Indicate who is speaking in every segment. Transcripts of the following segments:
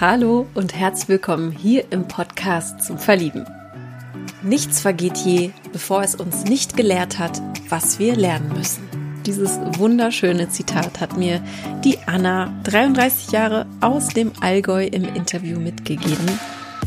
Speaker 1: Hallo und herzlich willkommen hier im Podcast zum Verlieben. Nichts vergeht je, bevor es uns nicht gelehrt hat, was wir lernen müssen. Dieses wunderschöne Zitat hat mir die Anna, 33 Jahre aus dem Allgäu, im Interview mitgegeben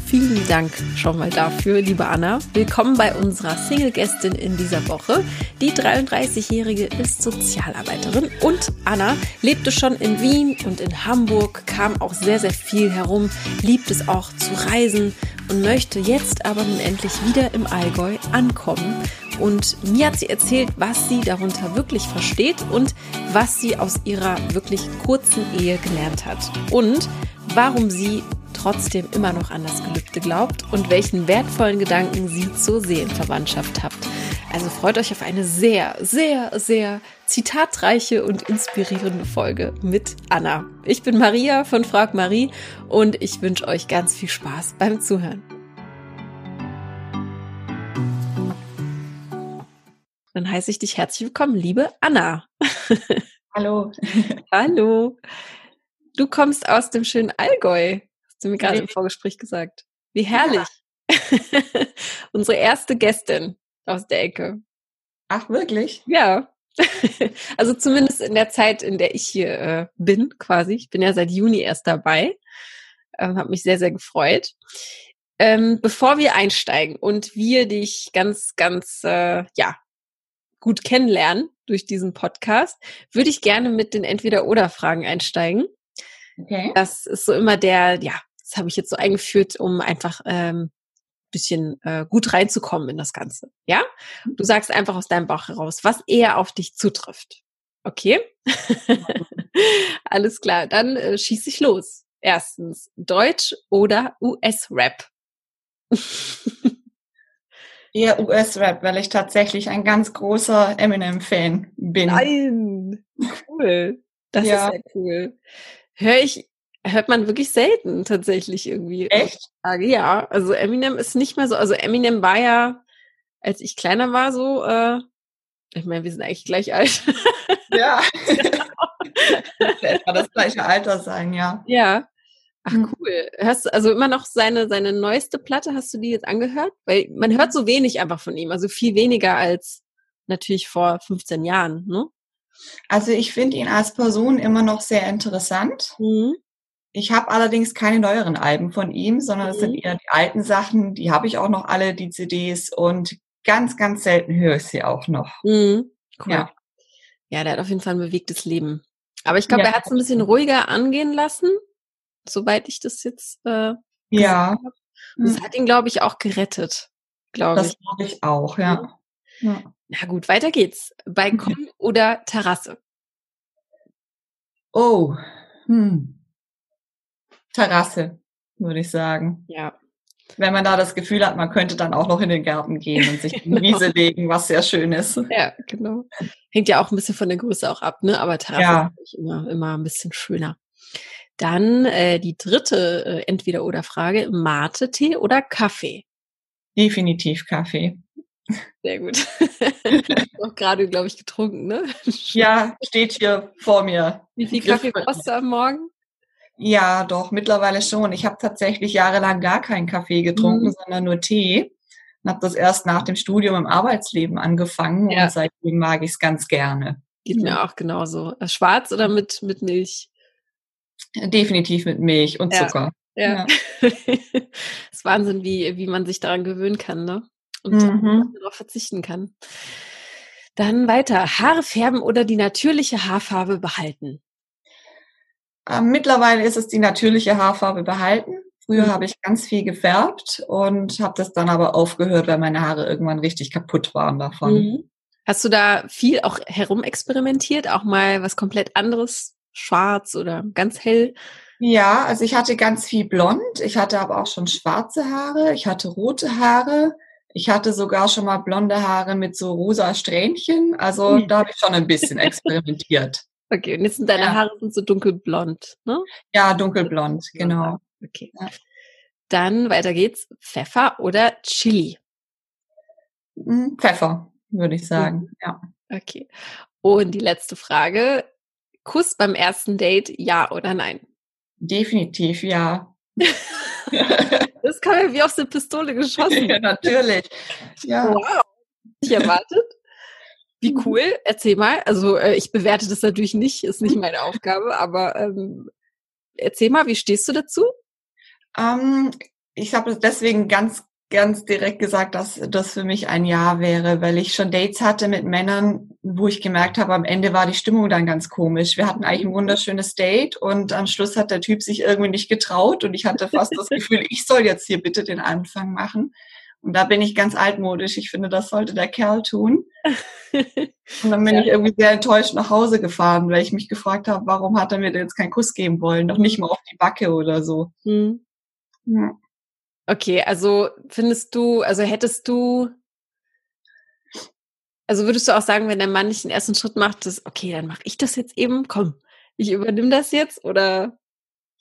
Speaker 1: vielen Dank schon mal dafür, liebe Anna. Willkommen bei unserer Single-Gästin in dieser Woche. Die 33-Jährige ist Sozialarbeiterin und Anna lebte schon in Wien und in Hamburg, kam auch sehr, sehr viel herum, liebt es auch zu reisen und möchte jetzt aber nun endlich wieder im Allgäu ankommen. Und mir hat sie erzählt, was sie darunter wirklich versteht und was sie aus ihrer wirklich kurzen Ehe gelernt hat. Und warum sie trotzdem immer noch an das Gelübde glaubt und welchen wertvollen Gedanken sie zur Seelenverwandtschaft habt. Also freut euch auf eine sehr, sehr, sehr zitatreiche und inspirierende Folge mit Anna. Ich bin Maria von Frag Marie und ich wünsche euch ganz viel Spaß beim Zuhören. Dann heiße ich dich herzlich willkommen, liebe Anna.
Speaker 2: Hallo.
Speaker 1: Hallo. Du kommst aus dem schönen Allgäu. Hast du mir gerade im Vorgespräch gesagt. Wie herrlich. Ja. Unsere erste Gästin aus der Ecke.
Speaker 2: Ach, wirklich?
Speaker 1: Ja. also zumindest in der Zeit, in der ich hier äh, bin, quasi. Ich bin ja seit Juni erst dabei. Ähm, Habe mich sehr, sehr gefreut. Ähm, bevor wir einsteigen und wir dich ganz, ganz, äh, ja, gut kennenlernen durch diesen Podcast, würde ich gerne mit den Entweder-Oder-Fragen einsteigen. Okay. Das ist so immer der, ja, das habe ich jetzt so eingeführt, um einfach ähm, bisschen äh, gut reinzukommen in das Ganze. Ja? Du sagst einfach aus deinem Bauch heraus, was eher auf dich zutrifft. Okay? Alles klar, dann äh, schieß ich los. Erstens, Deutsch oder US-Rap?
Speaker 2: Eher US-Rap, weil ich tatsächlich ein ganz großer Eminem-Fan bin.
Speaker 1: Nein, cool. Das ja. ist sehr cool. Höre ich hört man wirklich selten tatsächlich irgendwie.
Speaker 2: Echt?
Speaker 1: Ja, also Eminem ist nicht mehr so, also Eminem war ja, als ich kleiner war, so, äh, ich meine, wir sind eigentlich gleich alt.
Speaker 2: Ja. Etwa das gleiche Alter sein, ja.
Speaker 1: Ja. Ach hm. cool. Hast du also immer noch seine seine neueste Platte? Hast du die jetzt angehört? Weil man hört so wenig einfach von ihm, also viel weniger als natürlich vor 15 Jahren, ne?
Speaker 2: Also ich finde ihn als Person immer noch sehr interessant. Mhm. Ich habe allerdings keine neueren Alben von ihm, sondern es mhm. sind eher die alten Sachen. Die habe ich auch noch alle, die CDs. Und ganz, ganz selten höre ich sie auch noch.
Speaker 1: Mhm. Cool. Ja. ja, der hat auf jeden Fall ein bewegtes Leben. Aber ich glaube, ja. er hat es ein bisschen ruhiger angehen lassen, soweit ich das jetzt äh,
Speaker 2: ja. habe.
Speaker 1: Das mhm. hat ihn, glaube ich, auch gerettet. Glaube
Speaker 2: ich. Das glaube ich auch, ja.
Speaker 1: ja. Na gut, weiter geht's. Balkon oder Terrasse?
Speaker 2: Oh, hm. Terrasse, würde ich sagen.
Speaker 1: Ja.
Speaker 2: Wenn man da das Gefühl hat, man könnte dann auch noch in den Garten gehen und sich in die Wiese legen, was sehr schön ist.
Speaker 1: Ja, genau. Hängt ja auch ein bisschen von der Größe auch ab, ne? Aber Terrasse ja. ist immer, immer ein bisschen schöner. Dann äh, die dritte äh, Entweder-Oder-Frage. Mate-Tee oder Kaffee?
Speaker 2: Definitiv Kaffee.
Speaker 1: Sehr gut. auch gerade, glaube ich, getrunken, ne?
Speaker 2: ja, steht hier vor mir.
Speaker 1: Wie viel Kaffee brauchst du am Morgen?
Speaker 2: Ja, doch, mittlerweile schon. Ich habe tatsächlich jahrelang gar keinen Kaffee getrunken, mhm. sondern nur Tee. Und habe das erst nach dem Studium im Arbeitsleben angefangen ja. und seitdem mag ich es ganz gerne.
Speaker 1: Geht mir auch genauso. Äh, schwarz oder mit, mit Milch?
Speaker 2: Definitiv mit Milch und ja. Zucker.
Speaker 1: Ja. ja. ist Wahnsinn, wie, wie man sich daran gewöhnen kann, ne? Und mhm. darauf verzichten kann. Dann weiter. Haare färben oder die natürliche Haarfarbe behalten?
Speaker 2: Ähm, mittlerweile ist es die natürliche Haarfarbe behalten. Früher mhm. habe ich ganz viel gefärbt und habe das dann aber aufgehört, weil meine Haare irgendwann richtig kaputt waren davon. Mhm.
Speaker 1: Hast du da viel auch herumexperimentiert? Auch mal was komplett anderes? Schwarz oder ganz hell?
Speaker 2: Ja, also ich hatte ganz viel blond. Ich hatte aber auch schon schwarze Haare. Ich hatte rote Haare. Ich hatte sogar schon mal blonde Haare mit so rosa Strähnchen. Also da habe ich schon ein bisschen experimentiert.
Speaker 1: Okay, und jetzt sind deine ja. Haare sind so dunkelblond, ne?
Speaker 2: Ja, dunkelblond, genau.
Speaker 1: Okay. Ja. Dann weiter geht's. Pfeffer oder Chili?
Speaker 2: Hm, Pfeffer, würde ich sagen, ja.
Speaker 1: Okay. Und die letzte Frage. Kuss beim ersten Date, ja oder nein?
Speaker 2: Definitiv ja.
Speaker 1: das kam ja wie aus der Pistole geschossen.
Speaker 2: ja, natürlich.
Speaker 1: Ja. Wow. Ich erwartet. Wie mhm. cool. Erzähl mal. Also äh, ich bewerte das natürlich nicht, ist nicht meine Aufgabe, aber ähm, erzähl mal, wie stehst du dazu?
Speaker 2: Ähm, ich habe deswegen ganz ganz direkt gesagt, dass das für mich ein Ja wäre, weil ich schon Dates hatte mit Männern, wo ich gemerkt habe, am Ende war die Stimmung dann ganz komisch. Wir hatten eigentlich ein wunderschönes Date und am Schluss hat der Typ sich irgendwie nicht getraut und ich hatte fast das Gefühl, ich soll jetzt hier bitte den Anfang machen. Und da bin ich ganz altmodisch. Ich finde, das sollte der Kerl tun. Und dann bin ja. ich irgendwie sehr enttäuscht nach Hause gefahren, weil ich mich gefragt habe, warum hat er mir denn jetzt keinen Kuss geben wollen? Noch nicht mal auf die Backe oder so. Hm.
Speaker 1: Ja. Okay, also findest du, also hättest du, also würdest du auch sagen, wenn der Mann nicht den ersten Schritt macht, dass, okay, dann mache ich das jetzt eben, komm, ich übernehme das jetzt oder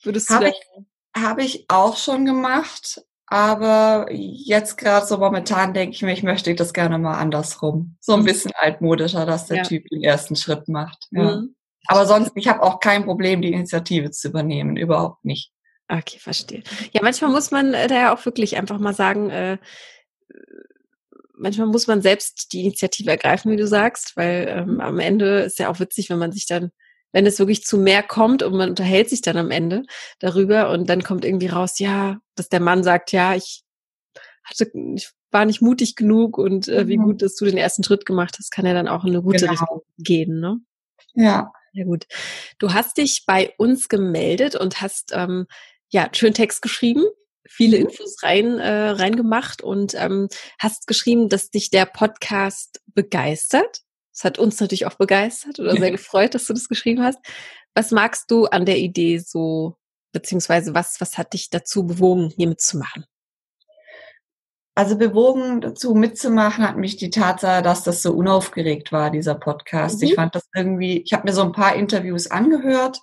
Speaker 1: würdest
Speaker 2: du Habe ich, hab ich auch schon gemacht, aber jetzt gerade so momentan denke ich mir, ich möchte das gerne mal andersrum. So ein mhm. bisschen altmodischer, dass der ja. Typ den ersten Schritt macht. Ja. Mhm. Aber sonst, ich habe auch kein Problem, die Initiative zu übernehmen, überhaupt nicht.
Speaker 1: Okay, verstehe. Ja, manchmal muss man äh, da ja auch wirklich einfach mal sagen, äh, manchmal muss man selbst die Initiative ergreifen, wie du sagst, weil ähm, am Ende ist ja auch witzig, wenn man sich dann, wenn es wirklich zu mehr kommt und man unterhält sich dann am Ende darüber und dann kommt irgendwie raus, ja, dass der Mann sagt, ja, ich hatte, ich war nicht mutig genug und äh, wie mhm. gut, dass du den ersten Schritt gemacht hast, kann ja dann auch in eine gute genau. Richtung gehen, ne?
Speaker 2: Ja.
Speaker 1: Ja gut. Du hast dich bei uns gemeldet und hast ähm, ja, schön Text geschrieben, viele mhm. Infos rein äh, reingemacht und ähm, hast geschrieben, dass dich der Podcast begeistert. Das hat uns natürlich auch begeistert oder sehr gefreut, dass du das geschrieben hast. Was magst du an der Idee so, beziehungsweise was, was hat dich dazu bewogen, hier mitzumachen?
Speaker 2: Also bewogen dazu mitzumachen hat mich die Tatsache, dass das so unaufgeregt war, dieser Podcast. Mhm. Ich fand das irgendwie, ich habe mir so ein paar Interviews angehört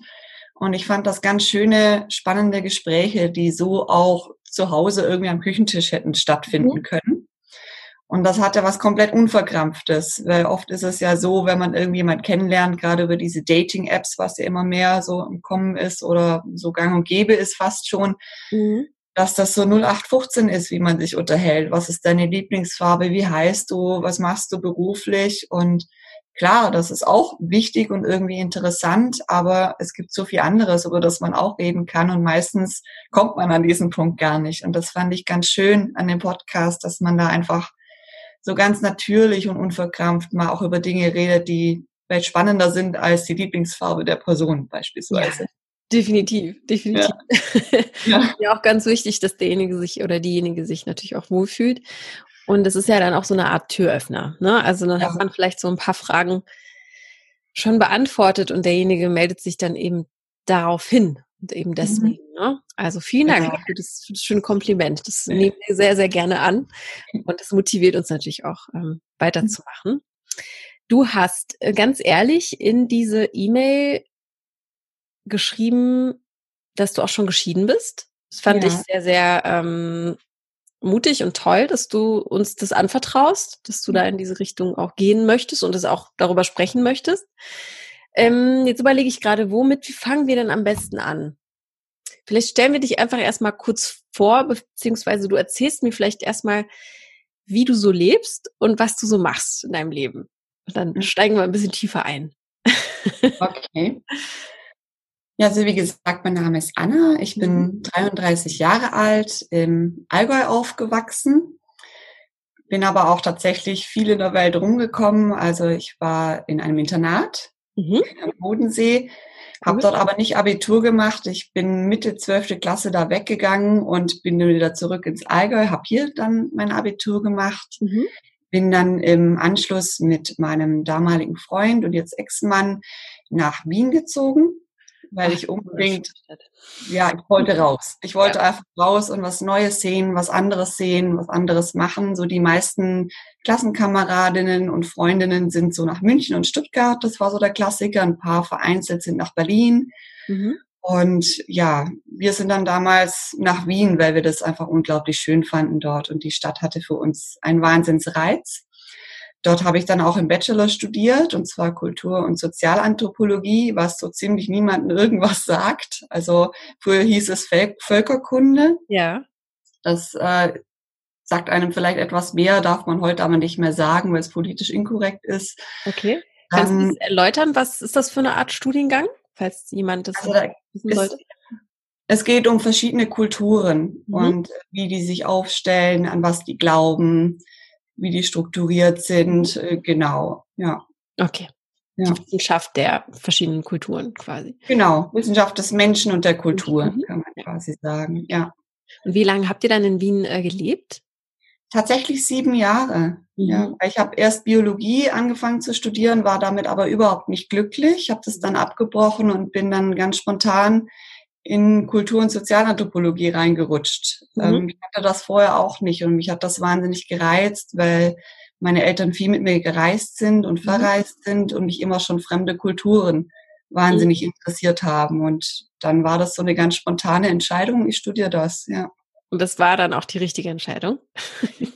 Speaker 2: und ich fand das ganz schöne, spannende Gespräche, die so auch zu Hause irgendwie am Küchentisch hätten stattfinden mhm. können. Und das hatte was komplett Unverkrampftes, weil oft ist es ja so, wenn man irgendwie jemand kennenlernt, gerade über diese Dating-Apps, was ja immer mehr so im Kommen ist oder so gang und gäbe ist fast schon, mhm. dass das so 0815 ist, wie man sich unterhält. Was ist deine Lieblingsfarbe? Wie heißt du? Was machst du beruflich? Und Klar, das ist auch wichtig und irgendwie interessant, aber es gibt so viel anderes, über das man auch reden kann und meistens kommt man an diesen Punkt gar nicht. Und das fand ich ganz schön an dem Podcast, dass man da einfach so ganz natürlich und unverkrampft mal auch über Dinge redet, die vielleicht spannender sind als die Lieblingsfarbe der Person beispielsweise. Ja,
Speaker 1: definitiv, definitiv. Ja. ja. ja, auch ganz wichtig, dass derjenige sich oder diejenige sich natürlich auch wohlfühlt. Und es ist ja dann auch so eine Art Türöffner. Ne? Also dann ja. hat man vielleicht so ein paar Fragen schon beantwortet und derjenige meldet sich dann eben darauf hin. Und eben mhm. deswegen. Mhm. Ne? Also vielen Dank ja. für, das, für das schöne Kompliment. Das ja. nehmen wir sehr, sehr gerne an. Und das motiviert uns natürlich auch, ähm, weiterzumachen. Du hast äh, ganz ehrlich in diese E-Mail geschrieben, dass du auch schon geschieden bist. Das fand ja. ich sehr, sehr ähm, mutig und toll, dass du uns das anvertraust, dass du da in diese Richtung auch gehen möchtest und es auch darüber sprechen möchtest. Ähm, jetzt überlege ich gerade, womit wie fangen wir denn am besten an? Vielleicht stellen wir dich einfach erstmal kurz vor, beziehungsweise du erzählst mir vielleicht erstmal, wie du so lebst und was du so machst in deinem Leben. Und dann mhm. steigen wir ein bisschen tiefer ein.
Speaker 2: Okay. Ja, also wie gesagt, mein Name ist Anna. Ich bin 33 mhm. Jahre alt, im Allgäu aufgewachsen, bin aber auch tatsächlich viel in der Welt rumgekommen. Also ich war in einem Internat mhm. am Bodensee, habe dort aber nicht Abitur gemacht. Ich bin Mitte 12. Klasse da weggegangen und bin dann wieder zurück ins Allgäu, habe hier dann mein Abitur gemacht. Mhm. Bin dann im Anschluss mit meinem damaligen Freund und jetzt Ex-Mann nach Wien gezogen weil ich unbedingt, ja, ich wollte raus. Ich wollte ja. einfach raus und was Neues sehen, was anderes sehen, was anderes machen. So die meisten Klassenkameradinnen und Freundinnen sind so nach München und Stuttgart. Das war so der Klassiker. Ein paar vereinzelt sind nach Berlin. Mhm. Und ja, wir sind dann damals nach Wien, weil wir das einfach unglaublich schön fanden dort. Und die Stadt hatte für uns einen Wahnsinnsreiz. Dort habe ich dann auch im Bachelor studiert, und zwar Kultur- und Sozialanthropologie, was so ziemlich niemandem irgendwas sagt. Also früher hieß es Völkerkunde.
Speaker 1: Ja.
Speaker 2: Das äh, sagt einem vielleicht etwas mehr, darf man heute aber nicht mehr sagen, weil es politisch inkorrekt ist.
Speaker 1: Okay. Kannst du das erläutern? Was ist das für eine Art Studiengang, falls jemand das also da wissen sollte?
Speaker 2: Es geht um verschiedene Kulturen mhm. und wie die sich aufstellen, an was die glauben, wie die strukturiert sind, äh, genau, ja.
Speaker 1: Okay. Ja. Die Wissenschaft der verschiedenen Kulturen quasi.
Speaker 2: Genau, Wissenschaft des Menschen und der Kultur, mhm. kann man quasi sagen, ja.
Speaker 1: Und wie lange habt ihr dann in Wien äh, gelebt?
Speaker 2: Tatsächlich sieben Jahre. Mhm. Ja, ich habe erst Biologie angefangen zu studieren, war damit aber überhaupt nicht glücklich, habe das dann abgebrochen und bin dann ganz spontan in Kultur- und Sozialanthropologie reingerutscht. Mhm. Ähm, ich hatte das vorher auch nicht und mich hat das wahnsinnig gereizt, weil meine Eltern viel mit mir gereist sind und mhm. verreist sind und mich immer schon fremde Kulturen wahnsinnig mhm. interessiert haben. Und dann war das so eine ganz spontane Entscheidung, ich studiere das, ja.
Speaker 1: Und das war dann auch die richtige Entscheidung?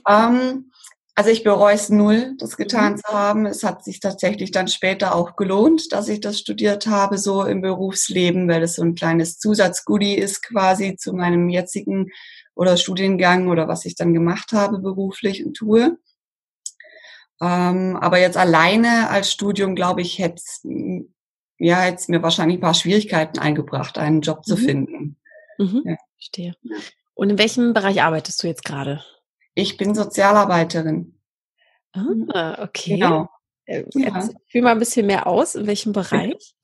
Speaker 2: ähm, also ich bereue es null, das getan mhm. zu haben. Es hat sich tatsächlich dann später auch gelohnt, dass ich das studiert habe, so im Berufsleben, weil es so ein kleines Zusatzgoodie ist quasi zu meinem jetzigen oder Studiengang oder was ich dann gemacht habe beruflich und tue. Ähm, aber jetzt alleine als Studium, glaube ich, hätte ja, hätte es mir wahrscheinlich ein paar Schwierigkeiten eingebracht, einen Job mhm. zu finden.
Speaker 1: Mhm. Ja. Verstehe. Und in welchem Bereich arbeitest du jetzt gerade?
Speaker 2: Ich bin Sozialarbeiterin.
Speaker 1: Ah, okay. Genau. Äh, ja. Fühl mal ein bisschen mehr aus, in welchem Bereich?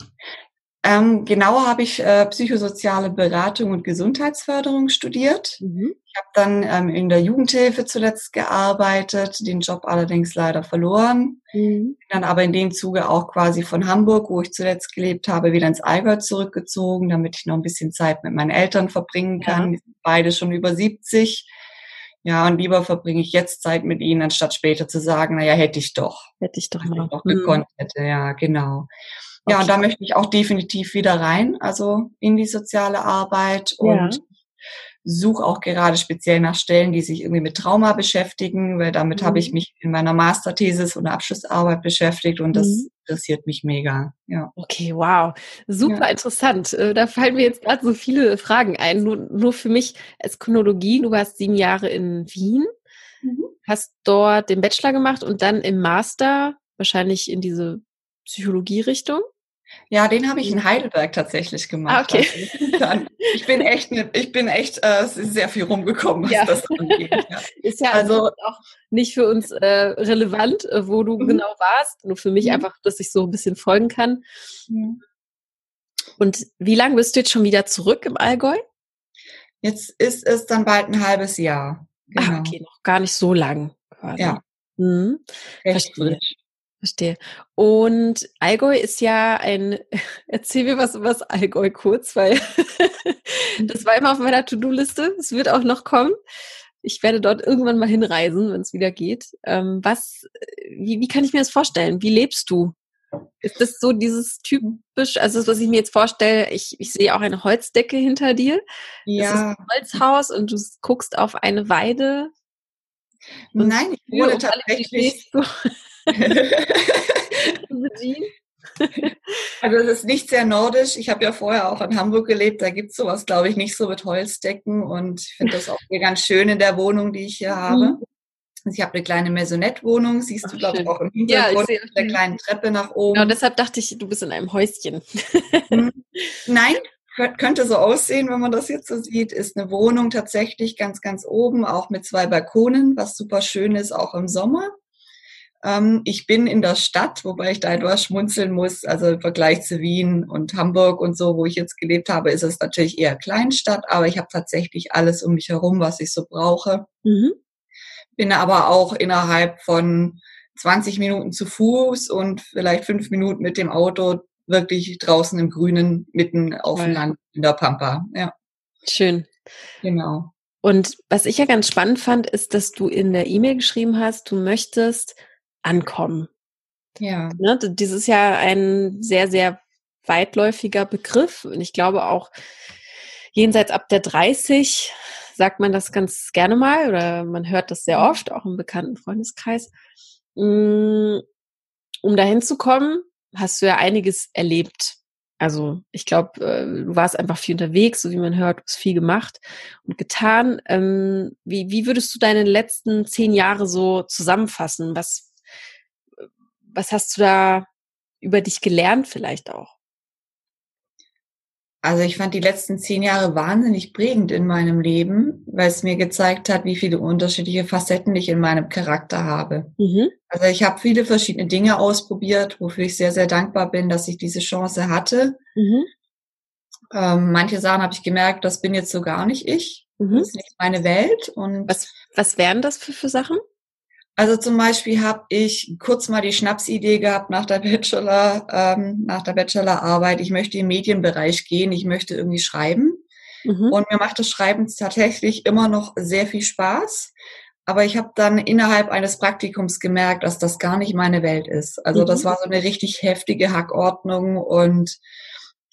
Speaker 2: Ähm, genauer habe ich äh, psychosoziale Beratung und Gesundheitsförderung studiert. Mhm. Ich habe dann ähm, in der Jugendhilfe zuletzt gearbeitet, den Job allerdings leider verloren. Mhm. Dann aber in dem Zuge auch quasi von Hamburg, wo ich zuletzt gelebt habe, wieder ins Allgäu zurückgezogen, damit ich noch ein bisschen Zeit mit meinen Eltern verbringen kann. Ja. Beide schon über 70. Ja, und lieber verbringe ich jetzt Zeit mit ihnen, anstatt später zu sagen, naja, hätte ich doch.
Speaker 1: Hätte ich doch mal. Ich
Speaker 2: doch gekonnt mhm. hätte, ja, genau. Okay. Ja, und da möchte ich auch definitiv wieder rein, also in die soziale Arbeit und ja. Suche auch gerade speziell nach Stellen, die sich irgendwie mit Trauma beschäftigen, weil damit mhm. habe ich mhm. mich in meiner Masterthesis und Abschlussarbeit beschäftigt und das mhm. interessiert mich mega. Ja.
Speaker 1: Okay, wow. Super ja. interessant. Äh, da fallen mir jetzt gerade so viele Fragen ein. Nur, nur für mich als Chronologie, du warst sieben Jahre in Wien, mhm. hast dort den Bachelor gemacht und dann im Master wahrscheinlich in diese Psychologie-Richtung?
Speaker 2: Ja, den habe ich in Heidelberg tatsächlich gemacht.
Speaker 1: Ah, okay.
Speaker 2: Also, ich bin echt, ich bin echt äh, sehr viel rumgekommen, was ja. das angeht.
Speaker 1: Ja. Ist ja also auch nicht für uns äh, relevant, äh, wo du mhm. genau warst. Nur für mich mhm. einfach, dass ich so ein bisschen folgen kann. Mhm. Und wie lange bist du jetzt schon wieder zurück im Allgäu?
Speaker 2: Jetzt ist es dann bald ein halbes Jahr.
Speaker 1: Ah, genau. Ah, okay, noch gar nicht so lang quasi.
Speaker 2: Ja.
Speaker 1: Mhm. Verstehe. Frisch. Verstehe. Und Allgäu ist ja ein, erzähl mir was über das Allgäu kurz, weil das war immer auf meiner To-Do-Liste. Es wird auch noch kommen. Ich werde dort irgendwann mal hinreisen, wenn es wieder geht. Ähm, was, wie, wie kann ich mir das vorstellen? Wie lebst du? Ist das so dieses typisch, also das, was ich mir jetzt vorstelle, ich, ich sehe auch eine Holzdecke hinter dir.
Speaker 2: Ja. Das ist
Speaker 1: ein Holzhaus und du guckst auf eine Weide.
Speaker 2: Nein, ich wohne tatsächlich. also es ist nicht sehr nordisch. Ich habe ja vorher auch in Hamburg gelebt. Da gibt es sowas, glaube ich, nicht so mit Holzdecken. Und ich finde das auch hier ganz schön in der Wohnung, die ich hier habe. Mhm. Also ich habe eine kleine Maisonette-Wohnung, siehst Ach, du, glaube ich, auch im Hintergrund ja, mit der kleinen Treppe nach oben.
Speaker 1: Genau, deshalb dachte ich, du bist in einem Häuschen.
Speaker 2: Hm. Nein, könnte so aussehen, wenn man das jetzt so sieht, ist eine Wohnung tatsächlich ganz, ganz oben, auch mit zwei Balkonen, was super schön ist, auch im Sommer. Ähm, ich bin in der Stadt, wobei ich da etwas schmunzeln muss. Also im Vergleich zu Wien und Hamburg und so, wo ich jetzt gelebt habe, ist es natürlich eher Kleinstadt, aber ich habe tatsächlich alles um mich herum, was ich so brauche. Mhm. Bin aber auch innerhalb von 20 Minuten zu Fuß und vielleicht fünf Minuten mit dem Auto wirklich draußen im Grünen, mitten auf dem Land in der Pampa. Ja.
Speaker 1: Schön.
Speaker 2: Genau.
Speaker 1: Und was ich ja ganz spannend fand, ist, dass du in der E-Mail geschrieben hast, du möchtest ankommen.
Speaker 2: Ja.
Speaker 1: Ne, das ist ja ein sehr, sehr weitläufiger Begriff. Und ich glaube auch jenseits ab der 30 sagt man das ganz gerne mal oder man hört das sehr mhm. oft, auch im bekannten Freundeskreis. Mm, um dahin zu kommen, hast du ja einiges erlebt. Also ich glaube, äh, du warst einfach viel unterwegs, so wie man hört, du hast viel gemacht und getan. Ähm, wie, wie würdest du deine letzten zehn Jahre so zusammenfassen? Was, was hast du da über dich gelernt vielleicht auch?
Speaker 2: Also ich fand die letzten zehn Jahre wahnsinnig prägend in meinem Leben, weil es mir gezeigt hat, wie viele unterschiedliche Facetten ich in meinem Charakter habe. Mhm. Also ich habe viele verschiedene Dinge ausprobiert, wofür ich sehr, sehr dankbar bin, dass ich diese Chance hatte. Mhm. Ähm, manche Sachen habe ich gemerkt, das bin jetzt so gar nicht ich. Mhm. Das ist nicht meine Welt. Und
Speaker 1: was, was wären das für, für Sachen?
Speaker 2: Also zum Beispiel habe ich kurz mal die Schnapsidee gehabt nach der Bachelor, ähm, nach der Bachelorarbeit. Ich möchte im Medienbereich gehen, ich möchte irgendwie schreiben. Mhm. Und mir macht das Schreiben tatsächlich immer noch sehr viel Spaß. Aber ich habe dann innerhalb eines Praktikums gemerkt, dass das gar nicht meine Welt ist. Also mhm. das war so eine richtig heftige Hackordnung und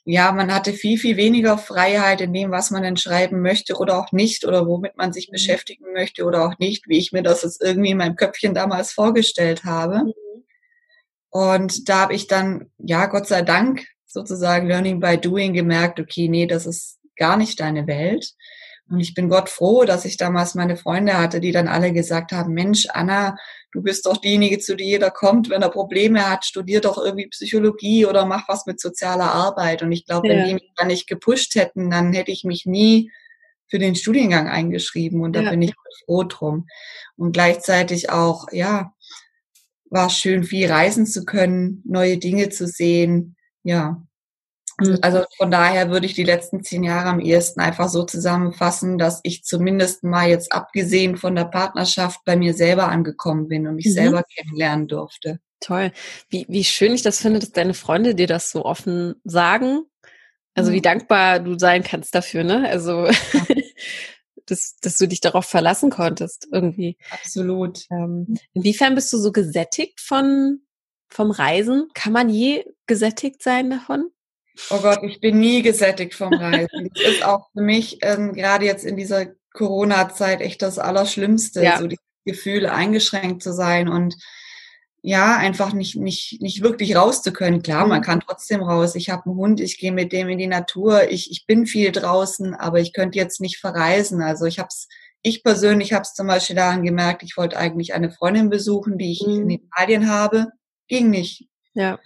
Speaker 2: ja, man hatte viel, viel weniger Freiheit in dem, was man denn schreiben möchte oder auch nicht oder womit man sich mhm. beschäftigen möchte oder auch nicht, wie ich mir das jetzt irgendwie in meinem Köpfchen damals vorgestellt habe. Mhm. Und da habe ich dann, ja, Gott sei Dank sozusagen Learning by Doing gemerkt, okay, nee, das ist gar nicht deine Welt. Und ich bin Gott froh, dass ich damals meine Freunde hatte, die dann alle gesagt haben, Mensch, Anna, du bist doch diejenige, zu der jeder kommt, wenn er Probleme hat, studier doch irgendwie Psychologie oder mach was mit sozialer Arbeit. Und ich glaube, ja. wenn die mich da nicht gepusht hätten, dann hätte ich mich nie für den Studiengang eingeschrieben. Und da ja. bin ich froh drum. Und gleichzeitig auch, ja, war schön, viel reisen zu können, neue Dinge zu sehen. Ja. Also von daher würde ich die letzten zehn Jahre am ehesten einfach so zusammenfassen, dass ich zumindest mal jetzt abgesehen von der Partnerschaft bei mir selber angekommen bin und mich mhm. selber kennenlernen durfte.
Speaker 1: Toll. Wie, wie schön ich das finde, dass deine Freunde dir das so offen sagen. Also mhm. wie dankbar du sein kannst dafür, ne? Also ja. dass, dass du dich darauf verlassen konntest irgendwie.
Speaker 2: Absolut.
Speaker 1: Ähm, inwiefern bist du so gesättigt von vom Reisen? Kann man je gesättigt sein davon?
Speaker 2: Oh Gott, ich bin nie gesättigt vom Reisen. das ist auch für mich ähm, gerade jetzt in dieser Corona-Zeit echt das Allerschlimmste, ja. so die Gefühle eingeschränkt zu sein und ja, einfach nicht, nicht, nicht wirklich raus zu können. Klar, mhm. man kann trotzdem raus. Ich habe einen Hund, ich gehe mit dem in die Natur, ich, ich bin viel draußen, aber ich könnte jetzt nicht verreisen. Also ich habe es, ich persönlich habe es zum Beispiel daran gemerkt, ich wollte eigentlich eine Freundin besuchen, die ich mhm. in Italien habe. Ging nicht.
Speaker 1: Ja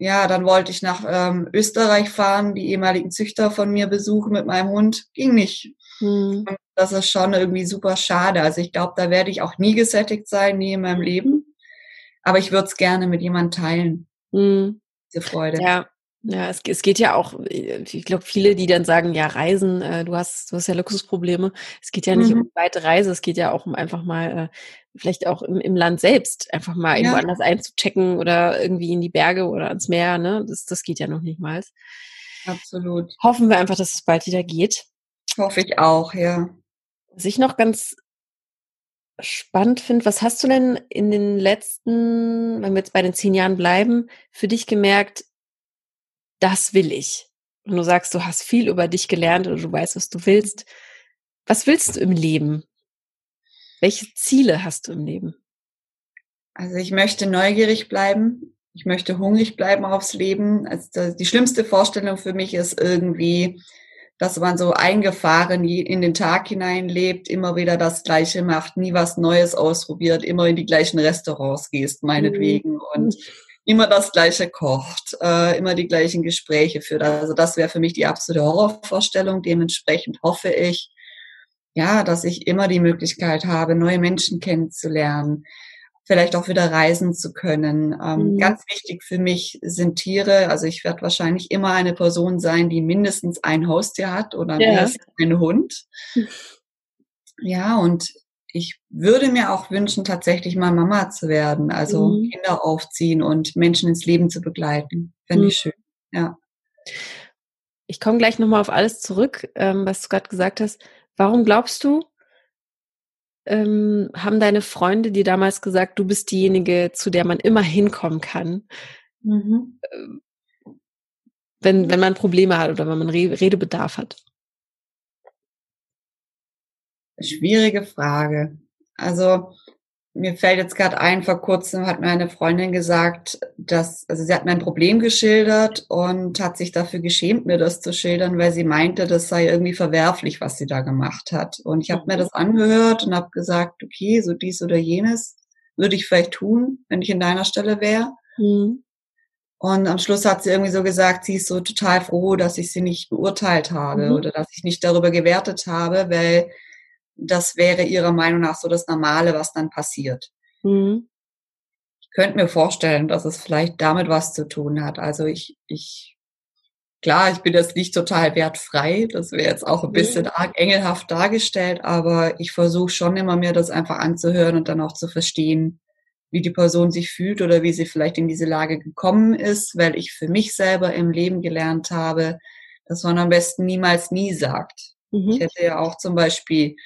Speaker 2: ja, dann wollte ich nach ähm, Österreich fahren, die ehemaligen Züchter von mir besuchen mit meinem Hund. Ging nicht. Mhm. das ist schon irgendwie super schade. Also ich glaube, da werde ich auch nie gesättigt sein, nie in meinem Leben. Aber ich würde es gerne mit jemandem teilen. Mhm. Diese Freude.
Speaker 1: Ja, ja, es, es geht ja auch, ich glaube, viele, die dann sagen, ja, Reisen, äh, du hast, du hast ja Luxusprobleme. Es geht ja nicht mhm. um weite Reise, es geht ja auch um einfach mal, äh, vielleicht auch im, im Land selbst, einfach mal irgendwo ja. anders einzuchecken oder irgendwie in die Berge oder ans Meer, ne? Das, das geht ja noch nicht mal.
Speaker 2: Absolut.
Speaker 1: Hoffen wir einfach, dass es bald wieder geht.
Speaker 2: Hoffe ich auch, ja.
Speaker 1: Was ich noch ganz spannend finde, was hast du denn in den letzten, wenn wir jetzt bei den zehn Jahren bleiben, für dich gemerkt, das will ich. Und du sagst, du hast viel über dich gelernt oder du weißt, was du willst. Was willst du im Leben? Welche Ziele hast du im Leben?
Speaker 2: Also ich möchte neugierig bleiben. Ich möchte hungrig bleiben aufs Leben. Also die schlimmste Vorstellung für mich ist irgendwie, dass man so eingefahren in den Tag hinein lebt, immer wieder das Gleiche macht, nie was Neues ausprobiert, immer in die gleichen Restaurants gehst, meinetwegen. Mhm. Und immer das Gleiche kocht, äh, immer die gleichen Gespräche führt. Also das wäre für mich die absolute Horrorvorstellung. Dementsprechend hoffe ich, ja, dass ich immer die Möglichkeit habe, neue Menschen kennenzulernen, vielleicht auch wieder reisen zu können. Ähm, mhm. Ganz wichtig für mich sind Tiere. Also ich werde wahrscheinlich immer eine Person sein, die mindestens ein Haustier hat oder ja. mindestens einen Hund. Ja, und ich würde mir auch wünschen, tatsächlich mal Mama zu werden, also mhm. Kinder aufziehen und Menschen ins Leben zu begleiten. Fände mhm. ich schön, ja.
Speaker 1: Ich komme gleich nochmal auf alles zurück, ähm, was du gerade gesagt hast. Warum glaubst du, ähm, haben deine Freunde dir damals gesagt, du bist diejenige, zu der man immer hinkommen kann, mhm. Ähm, wenn, wenn man Probleme hat oder wenn man Redebedarf hat?
Speaker 2: Schwierige Frage. Also mir fällt jetzt gerade ein, vor kurzem hat mir eine Freundin gesagt, dass, also sie hat mir ein Problem geschildert und hat sich dafür geschämt, mir das zu schildern, weil sie meinte, das sei irgendwie verwerflich, was sie da gemacht hat. Und ich habe mir das angehört und habe gesagt, okay, so dies oder jenes würde ich vielleicht tun, wenn ich in deiner Stelle wäre. Mhm. Und am Schluss hat sie irgendwie so gesagt, sie ist so total froh, dass ich sie nicht beurteilt habe mhm. oder dass ich nicht darüber gewertet habe, weil das wäre ihrer Meinung nach so das Normale, was dann passiert. Mhm. Ich könnte mir vorstellen, dass es vielleicht damit was zu tun hat. Also ich, ich, klar, ich bin jetzt nicht total wertfrei. Das wäre jetzt auch ein bisschen mhm. arg engelhaft dargestellt, aber ich versuche schon immer mir das einfach anzuhören und dann auch zu verstehen, wie die Person sich fühlt oder wie sie vielleicht in diese Lage gekommen ist, weil ich für mich selber im Leben gelernt habe, dass man am besten niemals nie sagt. Mhm. Ich hätte ja auch zum Beispiel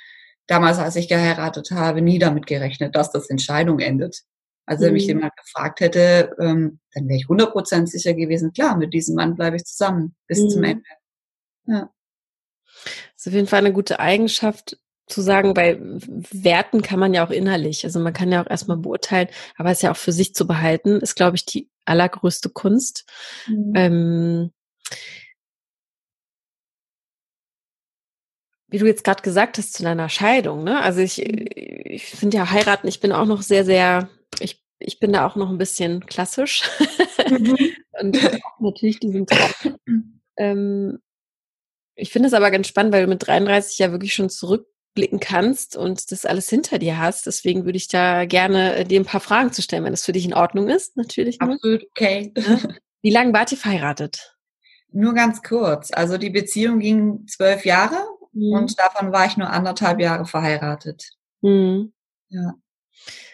Speaker 2: damals, als ich geheiratet habe, nie damit gerechnet, dass das Entscheidung endet. Also wenn mich mhm. jemand gefragt hätte, ähm, dann wäre ich 100% sicher gewesen, klar, mit diesem Mann bleibe ich zusammen bis mhm. zum Ende.
Speaker 1: Ja. Das ist auf jeden Fall eine gute Eigenschaft, zu sagen, bei Werten kann man ja auch innerlich, also man kann ja auch erstmal beurteilen, aber es ja auch für sich zu behalten, ist, glaube ich, die allergrößte Kunst. Mhm. Ähm, wie du jetzt gerade gesagt hast, zu deiner Scheidung, ne? Also ich, ich finde ja heiraten, ich bin auch noch sehr, sehr, ich, ich bin da auch noch ein bisschen klassisch mhm. und natürlich diesen Traum. Ähm, ich finde es aber ganz spannend, weil du mit 33 ja wirklich schon zurückblicken kannst und das alles hinter dir hast. Deswegen würde ich da gerne äh, dir ein paar Fragen zu stellen, wenn das für dich in Ordnung ist, natürlich.
Speaker 2: Absolut, okay.
Speaker 1: Wie lange wart ihr verheiratet?
Speaker 2: Nur ganz kurz. Also die Beziehung ging zwölf Jahre Mhm. Und davon war ich nur anderthalb Jahre verheiratet. Mhm. Ja.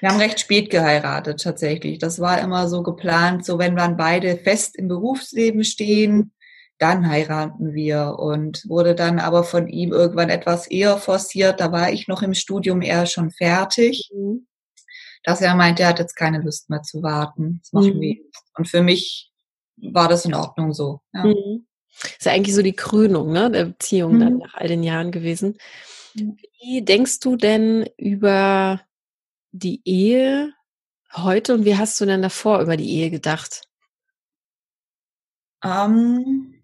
Speaker 2: Wir haben recht spät geheiratet tatsächlich. Das war immer so geplant, so wenn dann beide fest im Berufsleben stehen, dann heiraten wir und wurde dann aber von ihm irgendwann etwas eher forciert. Da war ich noch im Studium eher schon fertig, mhm. dass er meinte, er hat jetzt keine Lust mehr zu warten. Das machen mhm. wir. Und für mich war das in Ordnung so. Ja. Mhm.
Speaker 1: Ist ja eigentlich so die Krönung ne, der Beziehung mhm. dann nach all den Jahren gewesen. Wie denkst du denn über die Ehe heute und wie hast du denn davor über die Ehe gedacht?
Speaker 2: Ähm,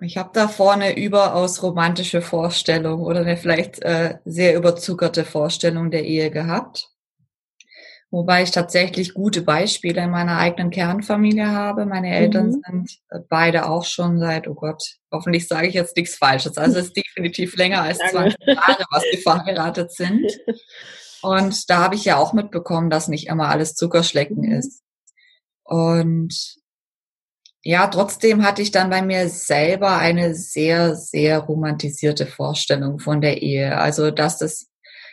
Speaker 2: ich habe davor eine überaus romantische Vorstellung oder eine vielleicht äh, sehr überzuckerte Vorstellung der Ehe gehabt. Wobei ich tatsächlich gute Beispiele in meiner eigenen Kernfamilie habe. Meine Eltern mhm. sind äh, beide auch schon seit, oh Gott, hoffentlich sage ich jetzt nichts Falsches. Also es ist definitiv länger als 20 Jahre, was sie verheiratet sind. Und da habe ich ja auch mitbekommen, dass nicht immer alles Zuckerschlecken mhm. ist. Und ja, trotzdem hatte ich dann bei mir selber eine sehr, sehr romantisierte Vorstellung von der Ehe. Also, dass das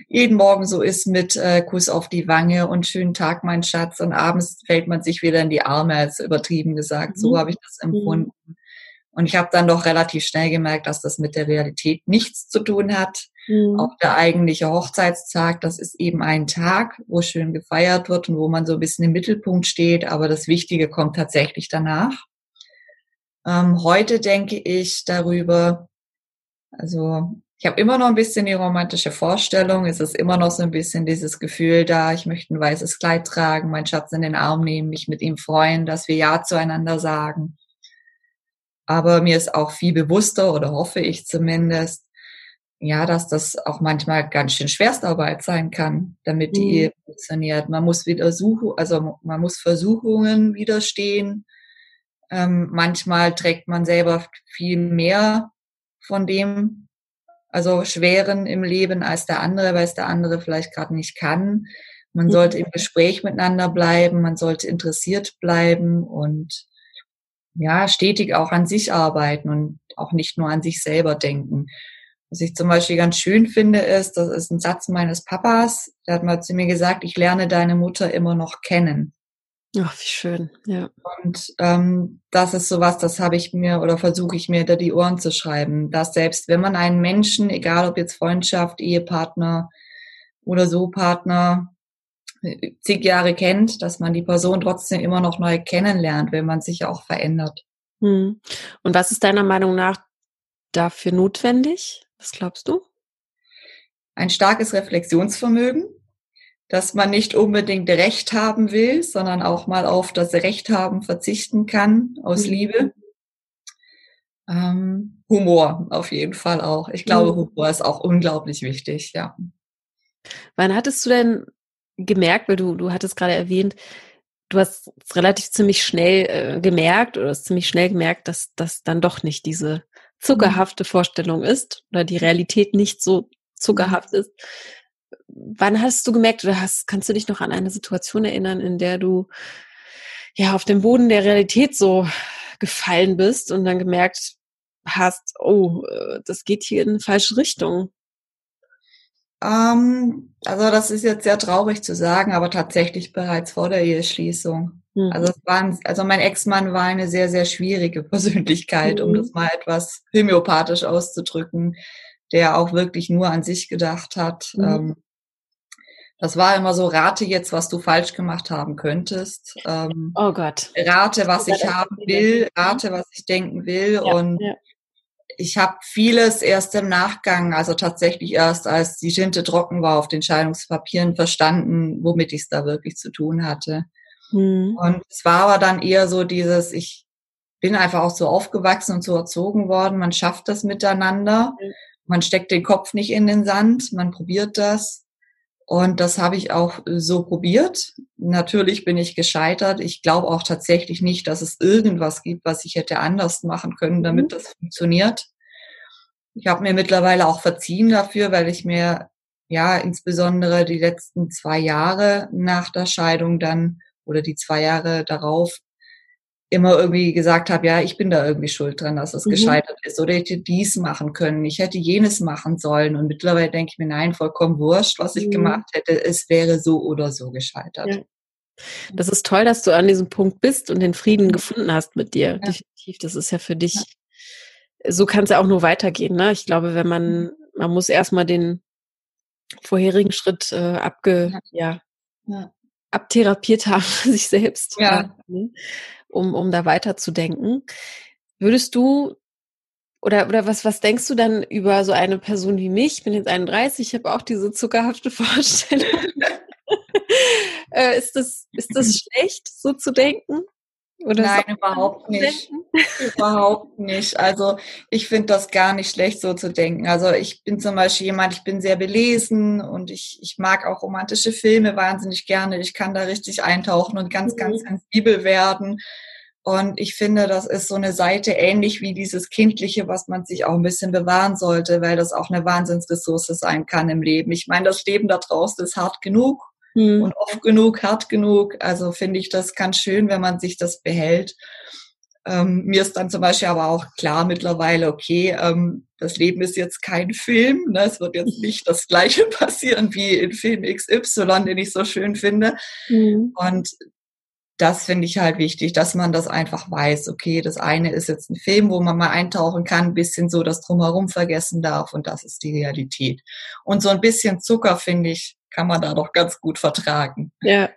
Speaker 2: jeden Morgen so ist mit äh, Kuss auf die Wange und schönen Tag, mein Schatz. Und abends fällt man sich wieder in die Arme, als übertrieben gesagt. So mhm. habe ich das empfunden. Und ich habe dann doch relativ schnell gemerkt, dass das mit der Realität nichts zu tun hat. Mhm. Auch der eigentliche Hochzeitstag, das ist eben ein Tag, wo schön gefeiert wird und wo man so ein bisschen im Mittelpunkt steht. Aber das Wichtige kommt tatsächlich danach. Ähm, heute denke ich darüber, also ich habe immer noch ein bisschen die romantische Vorstellung. Es ist immer noch so ein bisschen dieses Gefühl da, ich möchte ein weißes Kleid tragen, meinen Schatz in den Arm nehmen, mich mit ihm freuen, dass wir Ja zueinander sagen. Aber mir ist auch viel bewusster, oder hoffe ich zumindest, ja, dass das auch manchmal ganz schön Schwerstarbeit sein kann, damit die mhm. Ehe funktioniert. Man muss wieder suchen, also man muss Versuchungen widerstehen. Ähm, manchmal trägt man selber viel mehr von dem, also schweren im Leben als der andere, weil es der andere vielleicht gerade nicht kann. Man mhm. sollte im Gespräch miteinander bleiben, man sollte interessiert bleiben und ja, stetig auch an sich arbeiten und auch nicht nur an sich selber denken. Was ich zum Beispiel ganz schön finde, ist, das ist ein Satz meines Papas, der hat mal zu mir gesagt, ich lerne deine Mutter immer noch kennen.
Speaker 1: Ach, wie schön, ja.
Speaker 2: Und ähm, das ist sowas, das habe ich mir oder versuche ich mir hinter die Ohren zu schreiben, dass selbst wenn man einen Menschen, egal ob jetzt Freundschaft, Ehepartner oder so Partner, äh, zig Jahre kennt, dass man die Person trotzdem immer noch neu kennenlernt, wenn man sich auch verändert.
Speaker 1: Hm. Und was ist deiner Meinung nach dafür notwendig? Was glaubst du?
Speaker 2: Ein starkes Reflexionsvermögen dass man nicht unbedingt Recht haben will, sondern auch mal auf das Recht haben verzichten kann aus mhm. Liebe. Ähm, Humor auf jeden Fall auch. Ich glaube, mhm. Humor ist auch unglaublich wichtig, ja.
Speaker 1: Wann hattest du denn gemerkt, weil du, du hattest gerade erwähnt, du hast relativ ziemlich schnell äh, gemerkt oder hast ziemlich schnell gemerkt, dass das dann doch nicht diese zuckerhafte Vorstellung ist oder die Realität nicht so zuckerhaft ist. Wann hast du gemerkt oder hast, kannst du dich noch an eine Situation erinnern, in der du ja auf dem Boden der Realität so gefallen bist und dann gemerkt hast, oh, äh, das geht hier in eine falsche Richtung?
Speaker 2: Ähm, also das ist jetzt sehr traurig zu sagen, aber tatsächlich bereits vor der Eheschließung. Mhm. Also es waren, also mein Ex-Mann war eine sehr, sehr schwierige Persönlichkeit, mhm. um das mal etwas homöopathisch auszudrücken, der auch wirklich nur an sich gedacht hat. Mhm. Ähm, das war immer so, rate jetzt, was du falsch gemacht haben könntest.
Speaker 1: Ähm, oh Gott.
Speaker 2: Rate, was ich haben will, rate, was ich denken will. Ja, und ja ich habe vieles erst im Nachgang, also tatsächlich erst als die Tinte trocken war auf den Scheidungspapieren verstanden, womit ich es da wirklich zu tun hatte. Mhm. Und es war aber dann eher so dieses, ich bin einfach auch so aufgewachsen und so erzogen worden, man schafft das miteinander, mhm. man steckt den Kopf nicht in den Sand, man probiert das. Und das habe ich auch so probiert. Natürlich bin ich gescheitert. Ich glaube auch tatsächlich nicht, dass es irgendwas gibt, was ich hätte anders machen können, damit mhm. das funktioniert. Ich habe mir mittlerweile auch verziehen dafür, weil ich mir ja insbesondere die letzten zwei Jahre nach der Scheidung dann oder die zwei Jahre darauf immer irgendwie gesagt habe, ja, ich bin da irgendwie schuld dran, dass es mhm. gescheitert ist. Oder ich hätte dies machen können, ich hätte jenes machen sollen. Und mittlerweile denke ich mir, nein, vollkommen wurscht, was ich mhm. gemacht hätte. Es wäre so oder so gescheitert. Ja.
Speaker 1: Das ist toll, dass du an diesem Punkt bist und den Frieden gefunden hast mit dir. Ja. Definitiv. Das ist ja für dich, ja. so kann es ja auch nur weitergehen. Ne? Ich glaube, wenn man, mhm. man muss erstmal den vorherigen Schritt äh, abge, ja. ja, abtherapiert haben, sich selbst. Ja. Ne? Um, um da weiterzudenken. Würdest du oder, oder was, was denkst du dann über so eine Person wie mich? Ich bin jetzt 31, ich habe auch diese zuckerhafte Vorstellung. äh, ist, das, ist das schlecht, so zu denken?
Speaker 2: Oder Nein, überhaupt nicht. überhaupt nicht. Also ich finde das gar nicht schlecht, so zu denken. Also ich bin zum Beispiel jemand, ich bin sehr belesen und ich, ich mag auch romantische Filme wahnsinnig gerne. Ich kann da richtig eintauchen und ganz, mhm. ganz sensibel werden. Und ich finde, das ist so eine Seite ähnlich wie dieses Kindliche, was man sich auch ein bisschen bewahren sollte, weil das auch eine Wahnsinnsressource sein kann im Leben. Ich meine, das Leben da draußen ist hart genug mhm. und oft genug, hart genug. Also finde ich das ganz schön, wenn man sich das behält. Ähm, mir ist dann zum Beispiel aber auch klar mittlerweile, okay, ähm, das Leben ist jetzt kein Film. Ne? Es wird jetzt nicht das Gleiche passieren wie in Film XY, den ich so schön finde. Mhm. Und das finde ich halt wichtig, dass man das einfach weiß. Okay, das eine ist jetzt ein Film, wo man mal eintauchen kann, ein bisschen so das Drumherum vergessen darf und das ist die Realität. Und so ein bisschen Zucker, finde ich, kann man da doch ganz gut vertragen.
Speaker 1: Ja.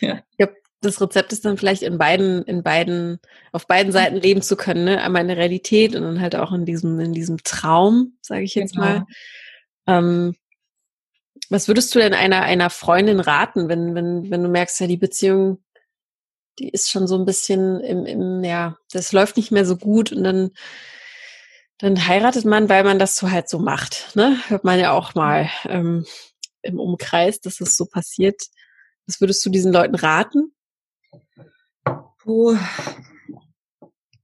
Speaker 1: ja. Ich glaube, das Rezept ist dann vielleicht in beiden, in beiden, auf beiden Seiten leben zu können, ne? Einmal in der Realität und dann halt auch in diesem, in diesem Traum, sage ich jetzt genau. mal. Ähm, was würdest du denn einer, einer Freundin raten, wenn, wenn, wenn du merkst, ja, die Beziehung, die ist schon so ein bisschen im, im, ja, das läuft nicht mehr so gut und dann, dann heiratet man, weil man das so halt so macht, ne? Hört man ja auch mal. Ähm, im Umkreis, dass es so passiert. Was würdest du diesen Leuten raten?
Speaker 2: Puh.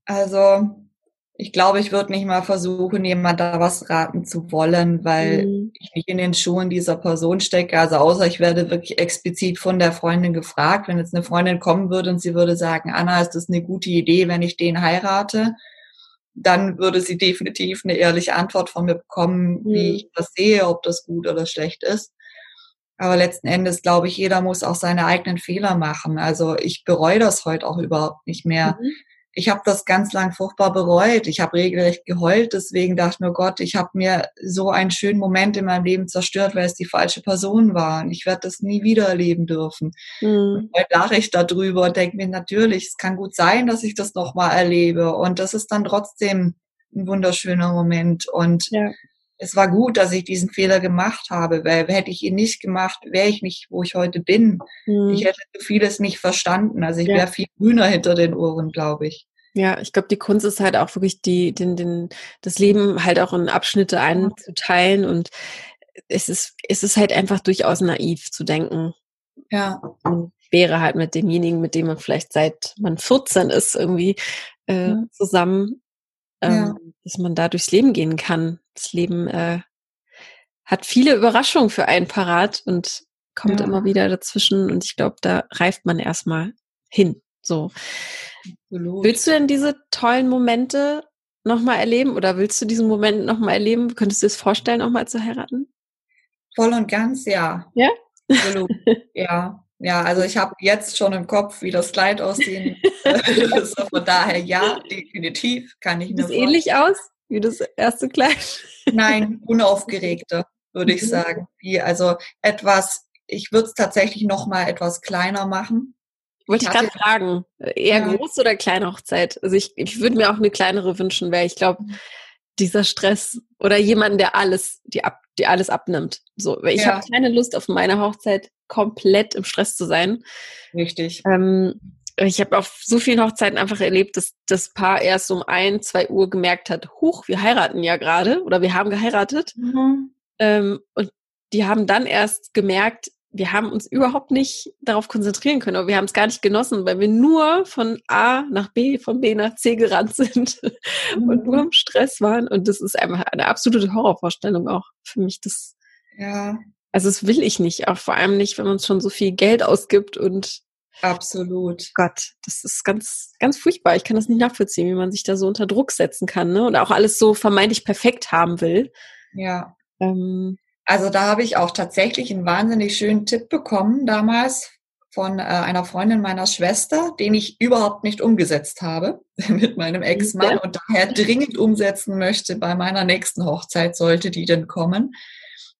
Speaker 2: Also, ich glaube, ich würde nicht mal versuchen, jemand da was raten zu wollen, weil mhm. ich nicht in den Schuhen dieser Person stecke. Also außer ich werde wirklich explizit von der Freundin gefragt, wenn jetzt eine Freundin kommen würde und sie würde sagen, Anna, ist das eine gute Idee, wenn ich den heirate? Dann würde sie definitiv eine ehrliche Antwort von mir bekommen, mhm. wie ich das sehe, ob das gut oder schlecht ist. Aber letzten Endes glaube ich, jeder muss auch seine eigenen Fehler machen. Also ich bereue das heute auch überhaupt nicht mehr. Mhm. Ich habe das ganz lang furchtbar bereut. Ich habe regelrecht geheult. Deswegen dachte ich mir, Gott, ich habe mir so einen schönen Moment in meinem Leben zerstört, weil es die falsche Person war. Und ich werde das nie wieder erleben dürfen. Mhm. Heute lache ich darüber und denke mir, natürlich, es kann gut sein, dass ich das nochmal erlebe. Und das ist dann trotzdem ein wunderschöner Moment. Und ja es war gut, dass ich diesen Fehler gemacht habe, weil hätte ich ihn nicht gemacht, wäre ich nicht, wo ich heute bin. Mhm. Ich hätte vieles nicht verstanden. Also ich ja. wäre viel grüner hinter den Ohren, glaube ich.
Speaker 1: Ja, ich glaube, die Kunst ist halt auch wirklich die, den, den, das Leben halt auch in Abschnitte einzuteilen und es ist, es ist halt einfach durchaus naiv zu denken.
Speaker 2: Ja.
Speaker 1: Man wäre halt mit demjenigen, mit dem man vielleicht seit man 14 ist, irgendwie äh, mhm. zusammen, ähm, ja. dass man da durchs Leben gehen kann. Das Leben äh, hat viele Überraschungen für einen parat und kommt ja. immer wieder dazwischen und ich glaube, da reift man erstmal hin. So. Absolut. Willst du denn diese tollen Momente nochmal erleben oder willst du diesen Moment nochmal erleben? Könntest du das vorstellen, nochmal zu heiraten?
Speaker 2: Voll und ganz, ja.
Speaker 1: Ja?
Speaker 2: Absolut. ja. Ja, also ich habe jetzt schon im Kopf, wie das Kleid aussehen so Von daher ja, definitiv kann ich
Speaker 1: Sieht es ähnlich aus wie das erste Kleid?
Speaker 2: Nein, unaufgeregter, würde ich mhm. sagen. Wie, also etwas, ich würde es tatsächlich noch mal etwas kleiner machen.
Speaker 1: Wollte ich, gerade fragen, eher ja. groß oder kleine Hochzeit? Also ich, ich würde mir auch eine kleinere wünschen, weil ich glaube, mhm. Dieser Stress oder jemanden, der alles, die, ab, die alles abnimmt. So, ich ja. habe keine Lust auf meine Hochzeit komplett im Stress zu sein.
Speaker 2: Richtig.
Speaker 1: Ähm, ich habe auf so vielen Hochzeiten einfach erlebt, dass das Paar erst um ein, zwei Uhr gemerkt hat, huch, wir heiraten ja gerade oder wir haben geheiratet. Mhm. Ähm, und die haben dann erst gemerkt, wir haben uns überhaupt nicht darauf konzentrieren können, aber wir haben es gar nicht genossen, weil wir nur von A nach B, von B nach C gerannt sind mhm. und nur im Stress waren. Und das ist einfach eine absolute Horrorvorstellung auch für mich. Das,
Speaker 2: ja.
Speaker 1: Also das will ich nicht, auch vor allem nicht, wenn man schon so viel Geld ausgibt und
Speaker 2: Absolut.
Speaker 1: Gott, das ist ganz, ganz furchtbar. Ich kann das nicht nachvollziehen, wie man sich da so unter Druck setzen kann, ne? Und auch alles so vermeintlich perfekt haben will.
Speaker 2: Ja. Ähm, also da habe ich auch tatsächlich einen wahnsinnig schönen Tipp bekommen damals von äh, einer Freundin meiner Schwester, den ich überhaupt nicht umgesetzt habe mit meinem Ex-Mann ja. und daher dringend umsetzen möchte bei meiner nächsten Hochzeit, sollte die denn kommen.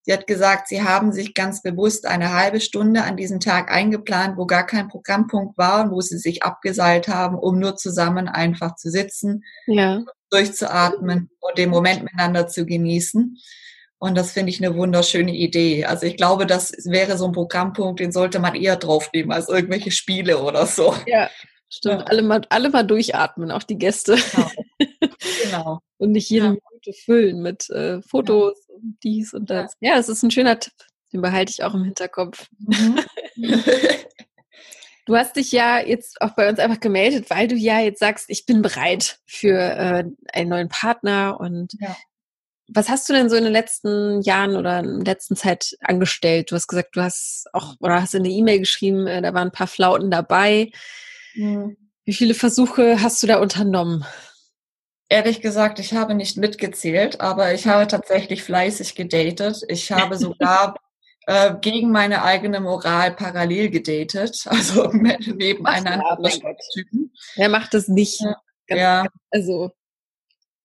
Speaker 2: Sie hat gesagt, sie haben sich ganz bewusst eine halbe Stunde an diesem Tag eingeplant, wo gar kein Programmpunkt war und wo sie sich abgeseilt haben, um nur zusammen einfach zu sitzen,
Speaker 1: ja.
Speaker 2: durchzuatmen und den Moment miteinander zu genießen. Und das finde ich eine wunderschöne Idee. Also ich glaube, das wäre so ein Programmpunkt, den sollte man eher draufnehmen als irgendwelche Spiele oder so.
Speaker 1: Ja, stimmt. Ja. Alle, mal, alle mal durchatmen, auch die Gäste. Genau. genau. und nicht jede ja. Minute füllen mit äh, Fotos ja. und dies und das. Ja, es ist ein schöner Tipp. Den behalte ich auch im Hinterkopf. Mhm. Du hast dich ja jetzt auch bei uns einfach gemeldet, weil du ja jetzt sagst, ich bin bereit für äh, einen neuen Partner und ja was hast du denn so in den letzten Jahren oder in der letzten Zeit angestellt? Du hast gesagt, du hast auch oder hast in der E-Mail geschrieben, äh, da waren ein paar Flauten dabei. Mhm. Wie viele Versuche hast du da unternommen?
Speaker 2: Ehrlich gesagt, ich habe nicht mitgezählt, aber ich habe tatsächlich fleißig gedatet. Ich habe sogar äh, gegen meine eigene Moral parallel gedatet, also nebeneinander.
Speaker 1: Ach, Typen. Wer macht das nicht?
Speaker 2: Ja. Ganz, ja.
Speaker 1: Also.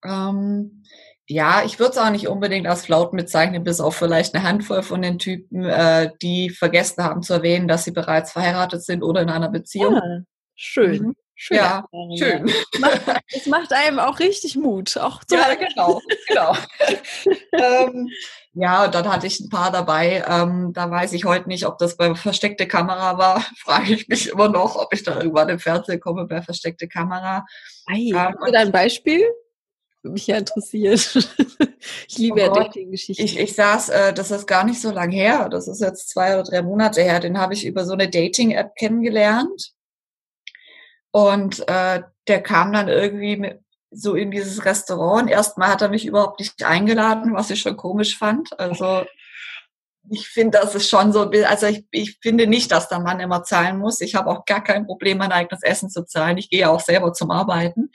Speaker 2: Ähm, ja, ich würde es auch nicht unbedingt als Flauten bezeichnen, bis auf vielleicht eine Handvoll von den Typen, äh, die vergessen haben zu erwähnen, dass sie bereits verheiratet sind oder in einer Beziehung. Ja,
Speaker 1: schön. Mhm.
Speaker 2: Schön. Ja, schön.
Speaker 1: Es macht einem auch richtig Mut. Auch
Speaker 2: so ja, genau. genau. ähm, ja, und dann hatte ich ein paar dabei. Ähm, da weiß ich heute nicht, ob das bei versteckte Kamera war. Frage ich mich immer noch, ob ich da irgendwann im Fernsehen komme bei versteckte Kamera.
Speaker 1: Ei, ähm, hast du da ein Beispiel? Mich ja interessiert. ich liebe oh ja Dating-Geschichten.
Speaker 2: Ich, ich saß, äh, das ist gar nicht so lang her, das ist jetzt zwei oder drei Monate her, den habe ich über so eine Dating-App kennengelernt. Und äh, der kam dann irgendwie mit, so in dieses Restaurant. Erstmal hat er mich überhaupt nicht eingeladen, was ich schon komisch fand. Also ich finde, das ist schon so, also ich, ich finde nicht, dass der Mann immer zahlen muss. Ich habe auch gar kein Problem, mein eigenes Essen zu zahlen. Ich gehe auch selber zum Arbeiten.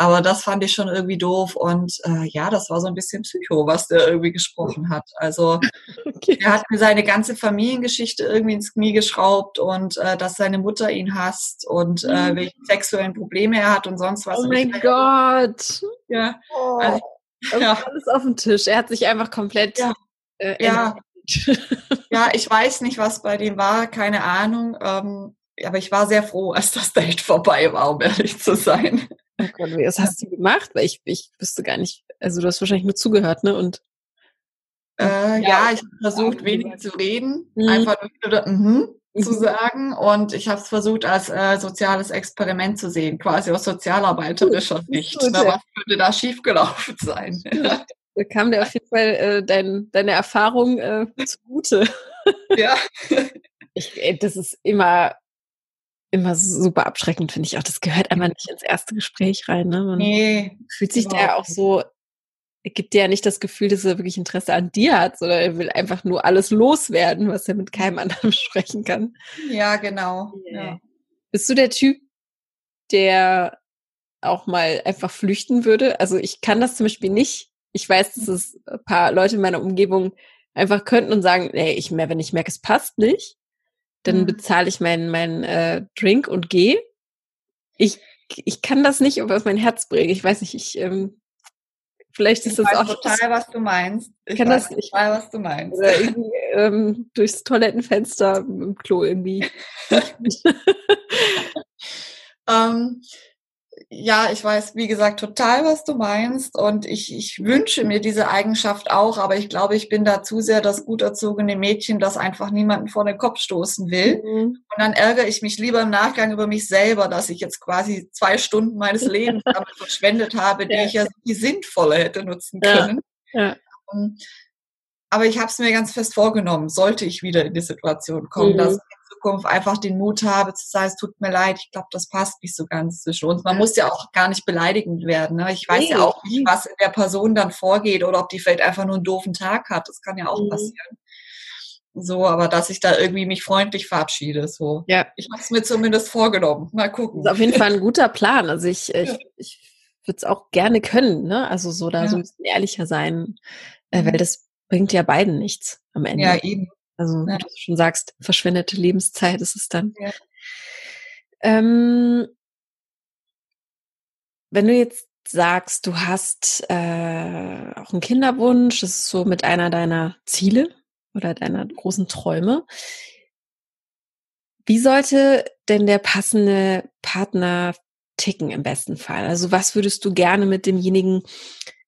Speaker 2: Aber das fand ich schon irgendwie doof und äh, ja, das war so ein bisschen Psycho, was der irgendwie gesprochen hat. Also okay. er hat mir seine ganze Familiengeschichte irgendwie ins Knie geschraubt und äh, dass seine Mutter ihn hasst und äh, mhm. welche sexuellen Probleme er hat und sonst was.
Speaker 1: Oh mein Gott.
Speaker 2: Ja.
Speaker 1: Oh. Also, ja. Alles auf dem Tisch. Er hat sich einfach komplett.
Speaker 2: Ja. Äh, ja. ja, ich weiß nicht, was bei dem war, keine Ahnung. Ähm, aber ich war sehr froh, als das Date vorbei war, um ehrlich zu sein.
Speaker 1: Oh Gott, was hast du gemacht? Weil ich, ich wüsste gar nicht, also du hast wahrscheinlich nur zugehört, ne? Und
Speaker 2: Äh, ja, ja, ich habe versucht, wenig zu reden, mhm. einfach nur mhm zu mhm. sagen und ich habe es versucht als äh, soziales Experiment zu sehen, quasi aus sozialarbeiterischer Sicht. Na, was könnte da schiefgelaufen sein?
Speaker 1: Da kam dir auf jeden Fall äh, dein, deine Erfahrung äh, zugute. Ja. Ich, das ist immer, immer super abschreckend, finde ich auch. Das gehört einfach nicht ins erste Gespräch rein. Ne? Man nee, fühlt sich da auch so gibt dir ja nicht das Gefühl, dass er wirklich Interesse an dir hat, sondern er will einfach nur alles loswerden, was er mit keinem anderen sprechen kann.
Speaker 2: Ja, genau. Ja.
Speaker 1: Bist du der Typ, der auch mal einfach flüchten würde? Also ich kann das zum Beispiel nicht. Ich weiß, dass es ein paar Leute in meiner Umgebung einfach könnten und sagen, nee, ich mehr, wenn ich merke, es passt nicht, dann mhm. bezahle ich meinen mein, äh, Drink und gehe. Ich, ich kann das nicht auf mein Herz bringen. Ich weiß nicht, ich ähm, Vielleicht ist
Speaker 2: ich
Speaker 1: das
Speaker 2: auch total, was du meinst.
Speaker 1: Ich kann weiß das nicht.
Speaker 2: total, was du meinst.
Speaker 1: Oder irgendwie ähm, durchs Toilettenfenster im Klo irgendwie.
Speaker 2: ähm, ja, ich weiß, wie gesagt, total, was du meinst. Und ich, ich wünsche mir diese Eigenschaft auch, aber ich glaube, ich bin da zu sehr das gut erzogene Mädchen, das einfach niemanden vor den Kopf stoßen will. Mhm. Und dann ärgere ich mich lieber im Nachgang über mich selber, dass ich jetzt quasi zwei Stunden meines Lebens damit verschwendet habe, die ja. ich ja viel sinnvoller hätte nutzen können. Ja. Ja. Aber ich habe es mir ganz fest vorgenommen, sollte ich wieder in die Situation kommen, mhm. dass Zukunft einfach den Mut habe zu sagen, es tut mir leid, ich glaube, das passt nicht so ganz zwischen uns. Man muss ja auch gar nicht beleidigend werden. Ne? Ich weiß nee. ja auch nicht, was in der Person dann vorgeht oder ob die vielleicht einfach nur einen doofen Tag hat. Das kann ja auch mhm. passieren. So, aber dass ich da irgendwie mich freundlich verabschiede. So. Ja. Ich habe es mir zumindest vorgenommen. Mal gucken.
Speaker 1: Das ist auf jeden Fall ein guter Plan. Also ich, ich, ich würde es auch gerne können, ne? Also so da ja. so ein bisschen ehrlicher sein, äh, weil mhm. das bringt ja beiden nichts am Ende.
Speaker 2: Ja, eben.
Speaker 1: Also, ja. wie du schon sagst, verschwendete Lebenszeit ist es dann. Ja. Ähm, wenn du jetzt sagst, du hast äh, auch einen Kinderwunsch, das ist so mit einer deiner Ziele oder deiner großen Träume. Wie sollte denn der passende Partner ticken im besten Fall? Also was würdest du gerne mit demjenigen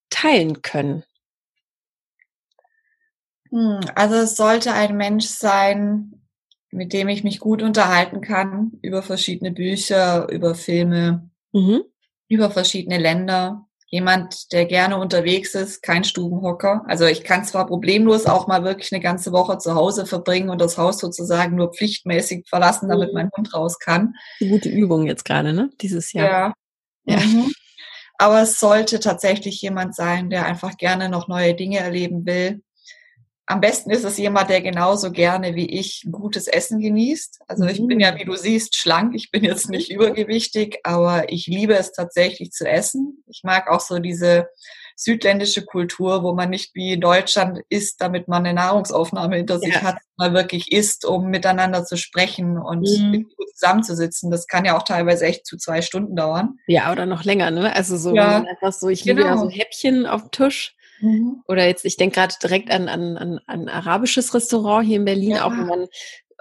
Speaker 1: teilen können?
Speaker 2: Hm, also es sollte ein Mensch sein, mit dem ich mich gut unterhalten kann über verschiedene Bücher, über Filme, mhm. über verschiedene Länder. Jemand, der gerne unterwegs ist, kein Stubenhocker. Also ich kann zwar problemlos auch mal wirklich eine ganze Woche zu Hause verbringen und das Haus sozusagen nur pflichtmäßig verlassen, damit mhm. mein Hund raus kann.
Speaker 1: Gute Übung jetzt gerade, ne? Dieses Jahr.
Speaker 2: Ja. ja. Mhm. Aber es sollte tatsächlich jemand sein, der einfach gerne noch neue Dinge erleben will, am besten ist es jemand, der genauso gerne wie ich gutes Essen genießt. Also ich bin ja, mhm. wie du siehst, schlank. Ich bin jetzt nicht übergewichtig, aber ich liebe es tatsächlich zu essen. Ich mag auch so diese südländische Kultur, wo man nicht wie in Deutschland isst, damit man eine Nahrungsaufnahme hinter sich ja. hat, mal wirklich isst, um miteinander zu sprechen und mhm. zusammenzusitzen. Das kann ja auch teilweise echt zu zwei Stunden dauern.
Speaker 1: Ja, oder noch länger, ne? Also so ja, einfach so, ich liebe ja genau. so Häppchen auf dem Tisch Mhm. Oder jetzt, ich denke gerade direkt an, an, an ein arabisches Restaurant hier in Berlin, ja. auch wo man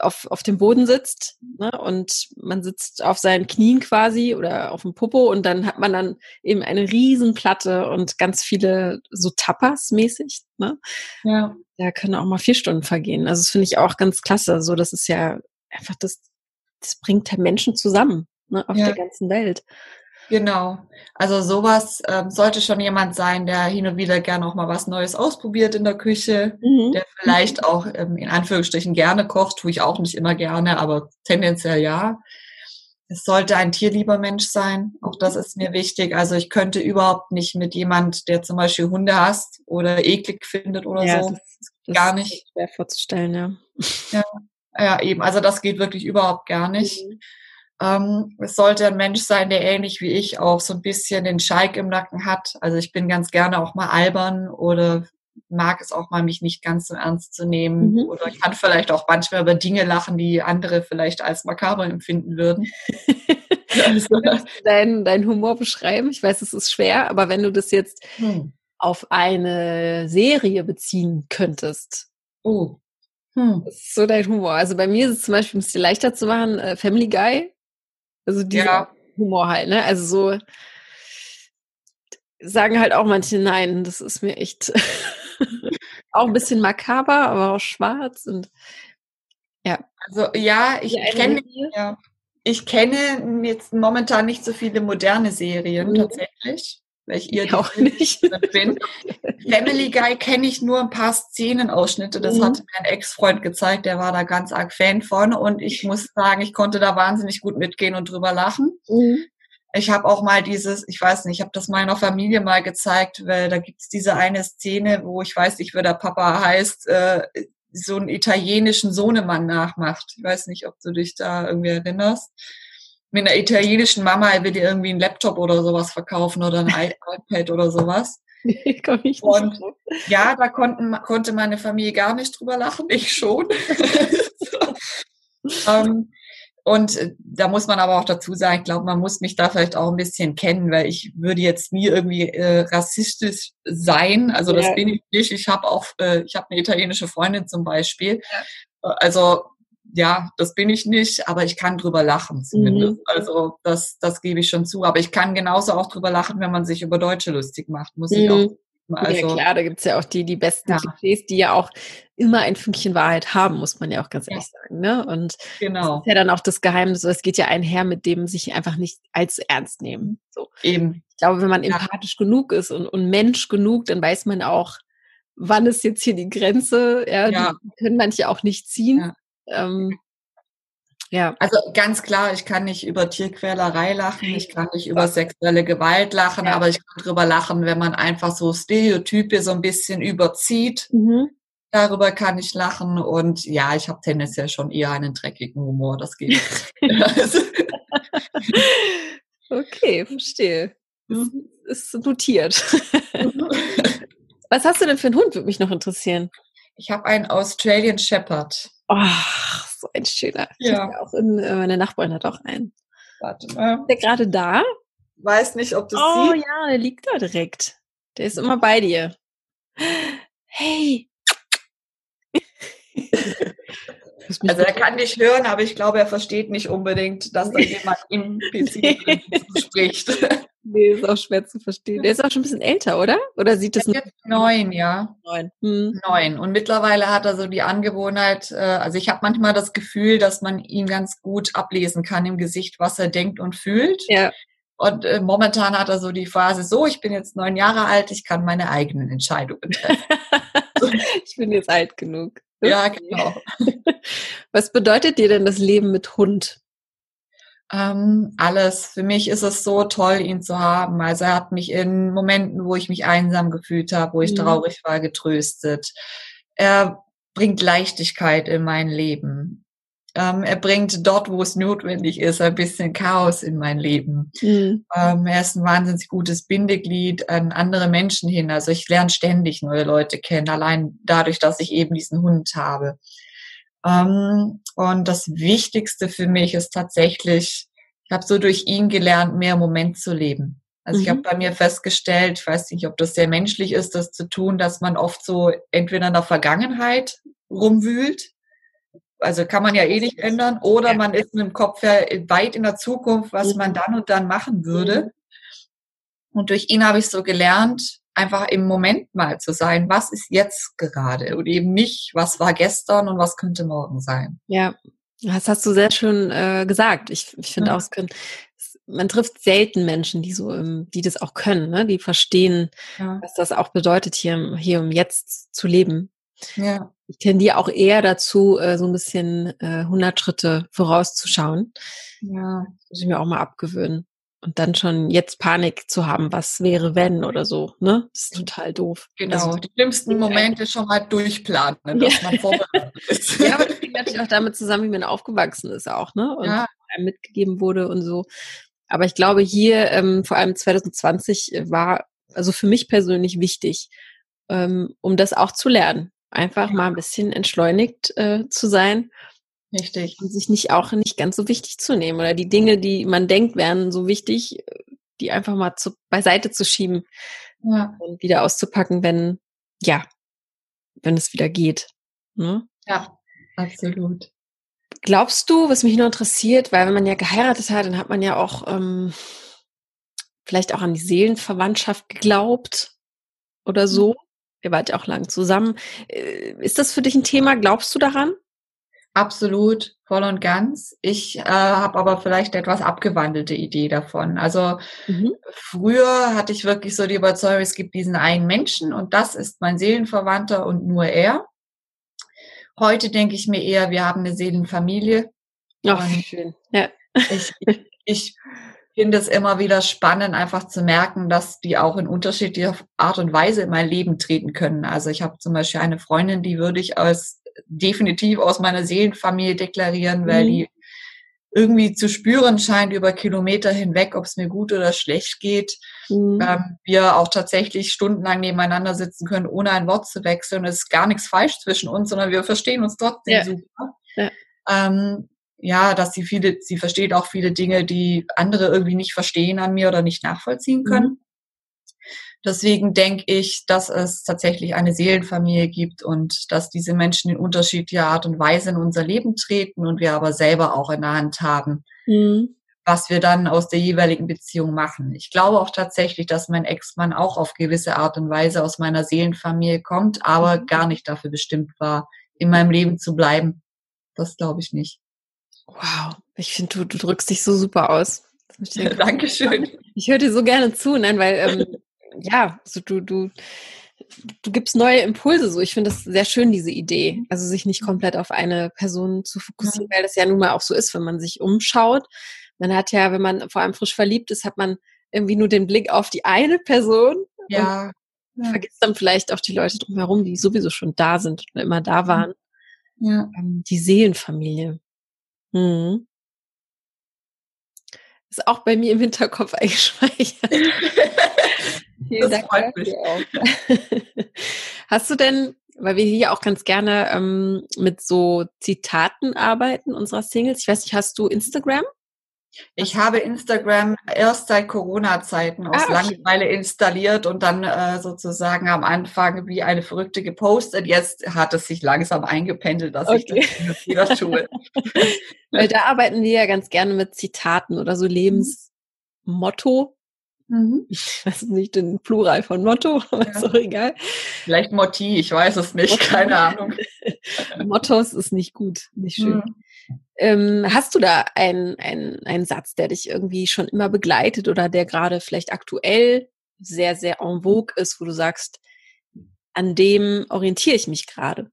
Speaker 1: auf, auf dem Boden sitzt ne? und man sitzt auf seinen Knien quasi oder auf dem Popo und dann hat man dann eben eine Riesenplatte und ganz viele so Tapas mäßig. Ne? Ja. Da können auch mal vier Stunden vergehen. Also das finde ich auch ganz klasse. So, das ist ja einfach das, das bringt Menschen zusammen ne? auf ja. der ganzen Welt.
Speaker 2: Genau. Also sowas ähm, sollte schon jemand sein, der hin und wieder gerne auch mal was Neues ausprobiert in der Küche, mhm. der vielleicht auch ähm, in Anführungsstrichen gerne kocht, tue ich auch nicht immer gerne, aber tendenziell ja. Es sollte ein tierlieber Mensch sein. Auch das ist mir wichtig. Also ich könnte überhaupt nicht mit jemand, der zum Beispiel Hunde hasst oder eklig findet oder ja, so. Das, das gar nicht.
Speaker 1: Schwer vorzustellen, ja.
Speaker 2: ja. Ja, eben. Also das geht wirklich überhaupt gar nicht. Mhm. Ähm, es sollte ein Mensch sein, der ähnlich wie ich auch so ein bisschen den Schalk im Nacken hat. Also ich bin ganz gerne auch mal albern oder mag es auch mal, mich nicht ganz so ernst zu nehmen. Mhm. Oder ich kann vielleicht auch manchmal über Dinge lachen, die andere vielleicht als makaber empfinden würden.
Speaker 1: also. dein, dein Humor beschreiben? Ich weiß, es ist schwer, aber wenn du das jetzt hm. auf eine Serie beziehen könntest. Oh. Hm. Das ist so dein Humor. Also bei mir ist es zum Beispiel, um es dir leichter zu machen, äh, Family Guy also dieser ja. Humor halt, ne? Also so sagen halt auch manche, nein, das ist mir echt. auch ein bisschen makaber, aber auch schwarz und
Speaker 2: ja. Also ja, ich kenne ja, ich kenne jetzt momentan nicht so viele moderne Serien mhm. tatsächlich, weil ich ihr
Speaker 1: auch nicht bin.
Speaker 2: Family Guy kenne ich nur ein paar Szenenausschnitte. Das mhm. hat mir ein Ex-Freund gezeigt, der war da ganz arg Fan von und ich muss sagen, ich konnte da wahnsinnig gut mitgehen und drüber lachen. Mhm. Ich habe auch mal dieses, ich weiß nicht, ich habe das meiner Familie mal gezeigt, weil da gibt's diese eine Szene, wo ich weiß nicht, wer der Papa heißt, äh, so einen italienischen Sohnemann nachmacht. Ich weiß nicht, ob du dich da irgendwie erinnerst. Mit einer italienischen Mama, er will dir irgendwie einen Laptop oder sowas verkaufen oder ein iPad oder sowas.
Speaker 1: Nee, komm ich
Speaker 2: Und so. ja, da konnten, konnte meine Familie gar nicht drüber lachen, ich schon. so. ähm, und äh, da muss man aber auch dazu sagen, ich glaube, man muss mich da vielleicht auch ein bisschen kennen, weil ich würde jetzt nie irgendwie äh, rassistisch sein. Also das ja. bin ich nicht. Ich habe auch, äh, ich habe eine italienische Freundin zum Beispiel. Ja. Also ja, das bin ich nicht, aber ich kann drüber lachen zumindest. Mhm. Also das, das gebe ich schon zu. Aber ich kann genauso auch drüber lachen, wenn man sich über Deutsche lustig macht, muss mhm. ich auch
Speaker 1: also, ja klar, da gibt's ja auch die, die besten ja. Klischees, die ja auch immer ein Fünkchen Wahrheit haben, muss man ja auch ganz ehrlich ja. sagen. Ne? Und genau. das ist ja dann auch das Geheimnis, es geht ja einher mit dem sich einfach nicht allzu ernst nehmen. So.
Speaker 2: Eben.
Speaker 1: Ich glaube, wenn man empathisch genug ist und, und Mensch genug, dann weiß man auch, wann ist jetzt hier die Grenze. Ja, ja. die können manche auch nicht ziehen. Ähm,
Speaker 2: ja. Also ganz klar, ich kann nicht über Tierquälerei lachen, ich kann nicht über sexuelle Gewalt lachen, ja. aber ich kann drüber lachen, wenn man einfach so Stereotype so ein bisschen überzieht. Mhm. Darüber kann ich lachen und ja, ich habe tendenziell schon eher einen dreckigen Humor, das geht.
Speaker 1: okay, verstehe. Mhm. Ist notiert. Was hast du denn für einen Hund, würde mich noch interessieren.
Speaker 2: Ich habe einen Australian Shepherd.
Speaker 1: Ach, so ein schöner.
Speaker 2: Ja.
Speaker 1: Auch in, äh, meine Nachbarin hat auch einen.
Speaker 2: Warte mal.
Speaker 1: Ist der gerade da?
Speaker 2: Weiß nicht, ob du es
Speaker 1: oh, siehst. Oh ja, der liegt da direkt. Der ist immer bei dir. Hey.
Speaker 2: Also er kann dich hören, aber ich glaube, er versteht nicht unbedingt, dass da jemand im PC spricht.
Speaker 1: Nee, ist auch schwer zu verstehen. Der ist auch schon ein bisschen älter, oder? Oder sieht das
Speaker 2: jetzt neun, ja.
Speaker 1: Neun.
Speaker 2: Hm. Neun. Und mittlerweile hat er so die Angewohnheit, äh, also ich habe manchmal das Gefühl, dass man ihn ganz gut ablesen kann im Gesicht, was er denkt und fühlt.
Speaker 1: Ja.
Speaker 2: Und äh, momentan hat er so die Phase, so, ich bin jetzt neun Jahre alt, ich kann meine eigenen Entscheidungen treffen.
Speaker 1: ich bin jetzt alt genug.
Speaker 2: Ja, genau.
Speaker 1: Was bedeutet dir denn das Leben mit Hund?
Speaker 2: Ähm, alles. Für mich ist es so toll, ihn zu haben. Also er hat mich in Momenten, wo ich mich einsam gefühlt habe, wo ich mhm. traurig war, getröstet. Er bringt Leichtigkeit in mein Leben. Ähm, er bringt dort, wo es notwendig ist, ein bisschen Chaos in mein Leben. Mhm. Ähm, er ist ein wahnsinnig gutes Bindeglied an andere Menschen hin. Also ich lerne ständig neue Leute kennen, allein dadurch, dass ich eben diesen Hund habe. Ähm, und das Wichtigste für mich ist tatsächlich, ich habe so durch ihn gelernt, mehr im Moment zu leben. Also mhm. ich habe bei mir festgestellt, ich weiß nicht, ob das sehr menschlich ist, das zu tun, dass man oft so entweder in der Vergangenheit rumwühlt, also kann man ja eh nicht ändern, oder ja. man ist mit dem Kopf ja weit in der Zukunft, was mhm. man dann und dann machen würde. Mhm. Und durch ihn habe ich so gelernt, einfach im Moment mal zu sein, was ist jetzt gerade und eben nicht, was war gestern und was könnte morgen sein.
Speaker 1: Ja, das hast du sehr schön äh, gesagt. Ich, ich finde ja. auch, können, man trifft selten Menschen, die so, die das auch können, ne? die verstehen, ja. was das auch bedeutet, hier, hier um jetzt zu leben.
Speaker 2: Ja.
Speaker 1: Ich tendiere auch eher dazu, äh, so ein bisschen äh, 100 Schritte vorauszuschauen.
Speaker 2: Ja.
Speaker 1: Das muss ich mir auch mal abgewöhnen und dann schon jetzt Panik zu haben, was wäre wenn oder so, ne? Das ist total doof.
Speaker 2: Genau, also, die schlimmsten Momente schon mal durchplanen, ne, dass ja. man vorbereitet ist.
Speaker 1: ja, aber das hängt natürlich auch damit zusammen, wie man aufgewachsen ist auch, ne? Und ja. einem mitgegeben wurde und so. Aber ich glaube, hier, ähm, vor allem 2020, war also für mich persönlich wichtig, ähm, um das auch zu lernen. Einfach mal ein bisschen entschleunigt äh, zu sein
Speaker 2: Richtig.
Speaker 1: Und sich nicht auch nicht ganz so wichtig zu nehmen oder die Dinge, die man denkt, wären so wichtig, die einfach mal zu, beiseite zu schieben ja. und wieder auszupacken, wenn, ja, wenn es wieder geht. Ne?
Speaker 2: Ja, absolut.
Speaker 1: Glaubst du, was mich nur interessiert, weil wenn man ja geheiratet hat, dann hat man ja auch ähm, vielleicht auch an die Seelenverwandtschaft geglaubt oder so. Ihr wart ja auch lang zusammen. Äh, ist das für dich ein Thema? Glaubst du daran?
Speaker 2: Absolut, voll und ganz. Ich äh, habe aber vielleicht etwas abgewandelte Idee davon. Also mhm. früher hatte ich wirklich so die Überzeugung, es gibt diesen einen Menschen und das ist mein Seelenverwandter und nur er. Heute denke ich mir eher, wir haben eine Seelenfamilie.
Speaker 1: Ach, schön. Ja.
Speaker 2: Ich, ich, ich finde es immer wieder spannend, einfach zu merken, dass die auch in unterschiedlicher Art und Weise in mein Leben treten können. Also ich habe zum Beispiel eine Freundin, die würde ich als definitiv aus meiner Seelenfamilie deklarieren, weil mhm. die irgendwie zu spüren scheint über Kilometer hinweg, ob es mir gut oder schlecht geht. Mhm. Ähm, wir auch tatsächlich stundenlang nebeneinander sitzen können, ohne ein Wort zu wechseln. Es ist gar nichts falsch zwischen uns, sondern wir verstehen uns trotzdem ja. super. Ja. Ähm, ja, dass sie viele, sie versteht auch viele Dinge, die andere irgendwie nicht verstehen an mir oder nicht nachvollziehen können. Mhm. Deswegen denke ich, dass es tatsächlich eine Seelenfamilie gibt und dass diese Menschen in unterschiedlicher Art und Weise in unser Leben treten und wir aber selber auch in der Hand haben, mhm. was wir dann aus der jeweiligen Beziehung machen. Ich glaube auch tatsächlich, dass mein Ex-Mann auch auf gewisse Art und Weise aus meiner Seelenfamilie kommt, aber mhm. gar nicht dafür bestimmt war, in meinem Leben zu bleiben. Das glaube ich nicht.
Speaker 1: Wow, ich finde, du, du drückst dich so super aus.
Speaker 2: Dankeschön.
Speaker 1: Ich höre dir so gerne zu, nein, weil ähm, ja, also du, du, du gibst neue Impulse. So, ich finde das sehr schön, diese Idee. Also sich nicht komplett auf eine Person zu fokussieren, weil das ja nun mal auch so ist, wenn man sich umschaut. Man hat ja, wenn man vor allem frisch verliebt ist, hat man irgendwie nur den Blick auf die eine Person.
Speaker 2: Ja.
Speaker 1: ja. Vergisst dann vielleicht auch die Leute drumherum, die sowieso schon da sind und immer da waren.
Speaker 2: Ja.
Speaker 1: Ähm, die Seelenfamilie. Mhm. Ist auch bei mir im Hinterkopf eingespeichert. Vielen Dank. Hast du denn, weil wir hier auch ganz gerne ähm, mit so Zitaten arbeiten unserer Singles, ich weiß nicht, hast du Instagram?
Speaker 2: Ich habe Instagram erst seit Corona-Zeiten aus ah. Langeweile installiert und dann äh, sozusagen am Anfang wie eine Verrückte gepostet. Jetzt hat es sich langsam eingependelt, dass okay. ich das wieder tue.
Speaker 1: Weil da arbeiten wir ja ganz gerne mit Zitaten oder so Lebensmotto. Mhm. Ich weiß nicht den Plural von Motto, aber ja. ist auch egal.
Speaker 2: Vielleicht Motti, ich weiß es nicht, Motto. keine Ahnung.
Speaker 1: Mottos ist nicht gut, nicht schön. Mhm. Ähm, hast du da einen, einen, einen Satz, der dich irgendwie schon immer begleitet oder der gerade vielleicht aktuell sehr, sehr en vogue ist, wo du sagst, an dem orientiere ich mich gerade?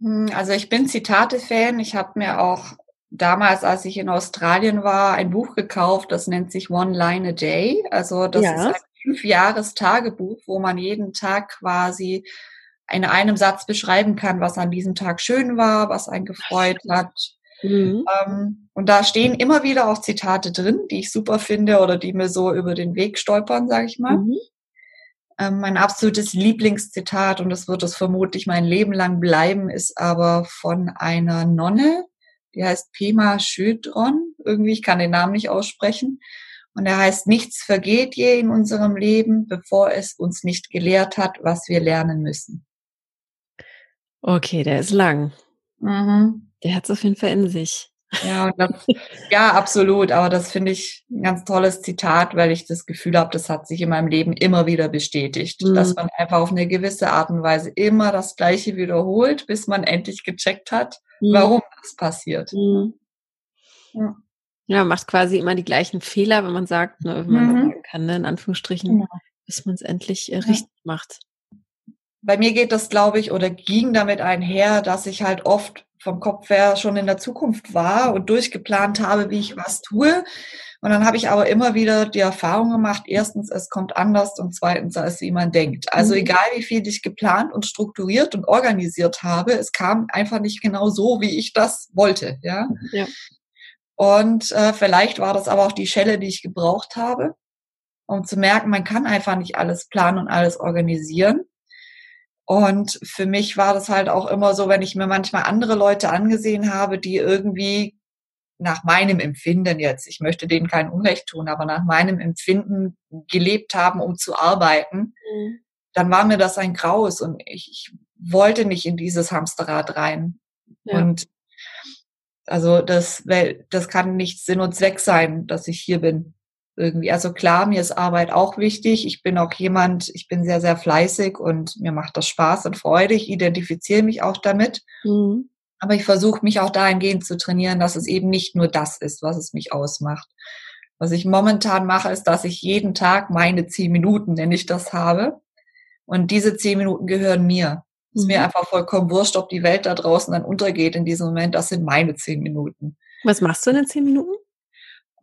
Speaker 2: Hm, also ich bin Zitate-Fan. Ich habe mir auch damals, als ich in Australien war, ein Buch gekauft, das nennt sich One Line a Day. Also das ja. ist ein Fünf-Jahres-Tagebuch, wo man jeden Tag quasi in einem Satz beschreiben kann, was an diesem Tag schön war, was einen gefreut hat. Mhm. Ähm, und da stehen immer wieder auch Zitate drin, die ich super finde oder die mir so über den Weg stolpern, sage ich mal. Mhm. Ähm, mein absolutes Lieblingszitat, und das wird es vermutlich mein Leben lang bleiben, ist aber von einer Nonne, die heißt Pema Schödron. Irgendwie, ich kann den Namen nicht aussprechen. Und er heißt, nichts vergeht je in unserem Leben, bevor es uns nicht gelehrt hat, was wir lernen müssen.
Speaker 1: Okay, der ist lang. Mhm. Der hat es auf jeden Fall in sich.
Speaker 2: Ja, das, ja, absolut. Aber das finde ich ein ganz tolles Zitat, weil ich das Gefühl habe, das hat sich in meinem Leben immer wieder bestätigt, mhm. dass man einfach auf eine gewisse Art und Weise immer das Gleiche wiederholt, bis man endlich gecheckt hat, mhm. warum das passiert. Mhm.
Speaker 1: Ja. ja. macht quasi immer die gleichen Fehler, wenn man sagt, ne, wenn man mhm. sagen kann, ne, in Anführungsstrichen, genau. bis man es endlich äh, richtig ja. macht.
Speaker 2: Bei mir geht das, glaube ich, oder ging damit einher, dass ich halt oft vom Kopf her schon in der Zukunft war und durchgeplant habe, wie ich was tue. Und dann habe ich aber immer wieder die Erfahrung gemacht, erstens, es kommt anders und zweitens, als wie man denkt. Also mhm. egal, wie viel ich geplant und strukturiert und organisiert habe, es kam einfach nicht genau so, wie ich das wollte. Ja. ja. Und äh, vielleicht war das aber auch die Schelle, die ich gebraucht habe, um zu merken, man kann einfach nicht alles planen und alles organisieren. Und für mich war das halt auch immer so, wenn ich mir manchmal andere Leute angesehen habe, die irgendwie nach meinem Empfinden jetzt, ich möchte denen kein Unrecht tun, aber nach meinem Empfinden gelebt haben, um zu arbeiten, mhm. dann war mir das ein Graus und ich, ich wollte nicht in dieses Hamsterrad rein. Ja. Und also das, das kann nicht Sinn und Zweck sein, dass ich hier bin. Irgendwie. Also klar, mir ist Arbeit auch wichtig. Ich bin auch jemand, ich bin sehr, sehr fleißig und mir macht das Spaß und Freude. Ich identifiziere mich auch damit. Mhm. Aber ich versuche mich auch dahingehend zu trainieren, dass es eben nicht nur das ist, was es mich ausmacht. Was ich momentan mache, ist, dass ich jeden Tag meine zehn Minuten, nenne ich das, habe. Und diese zehn Minuten gehören mir. Mhm. Ist mir mhm. einfach vollkommen wurscht, ob die Welt da draußen dann untergeht in diesem Moment. Das sind meine zehn Minuten.
Speaker 1: Was machst du in den zehn Minuten?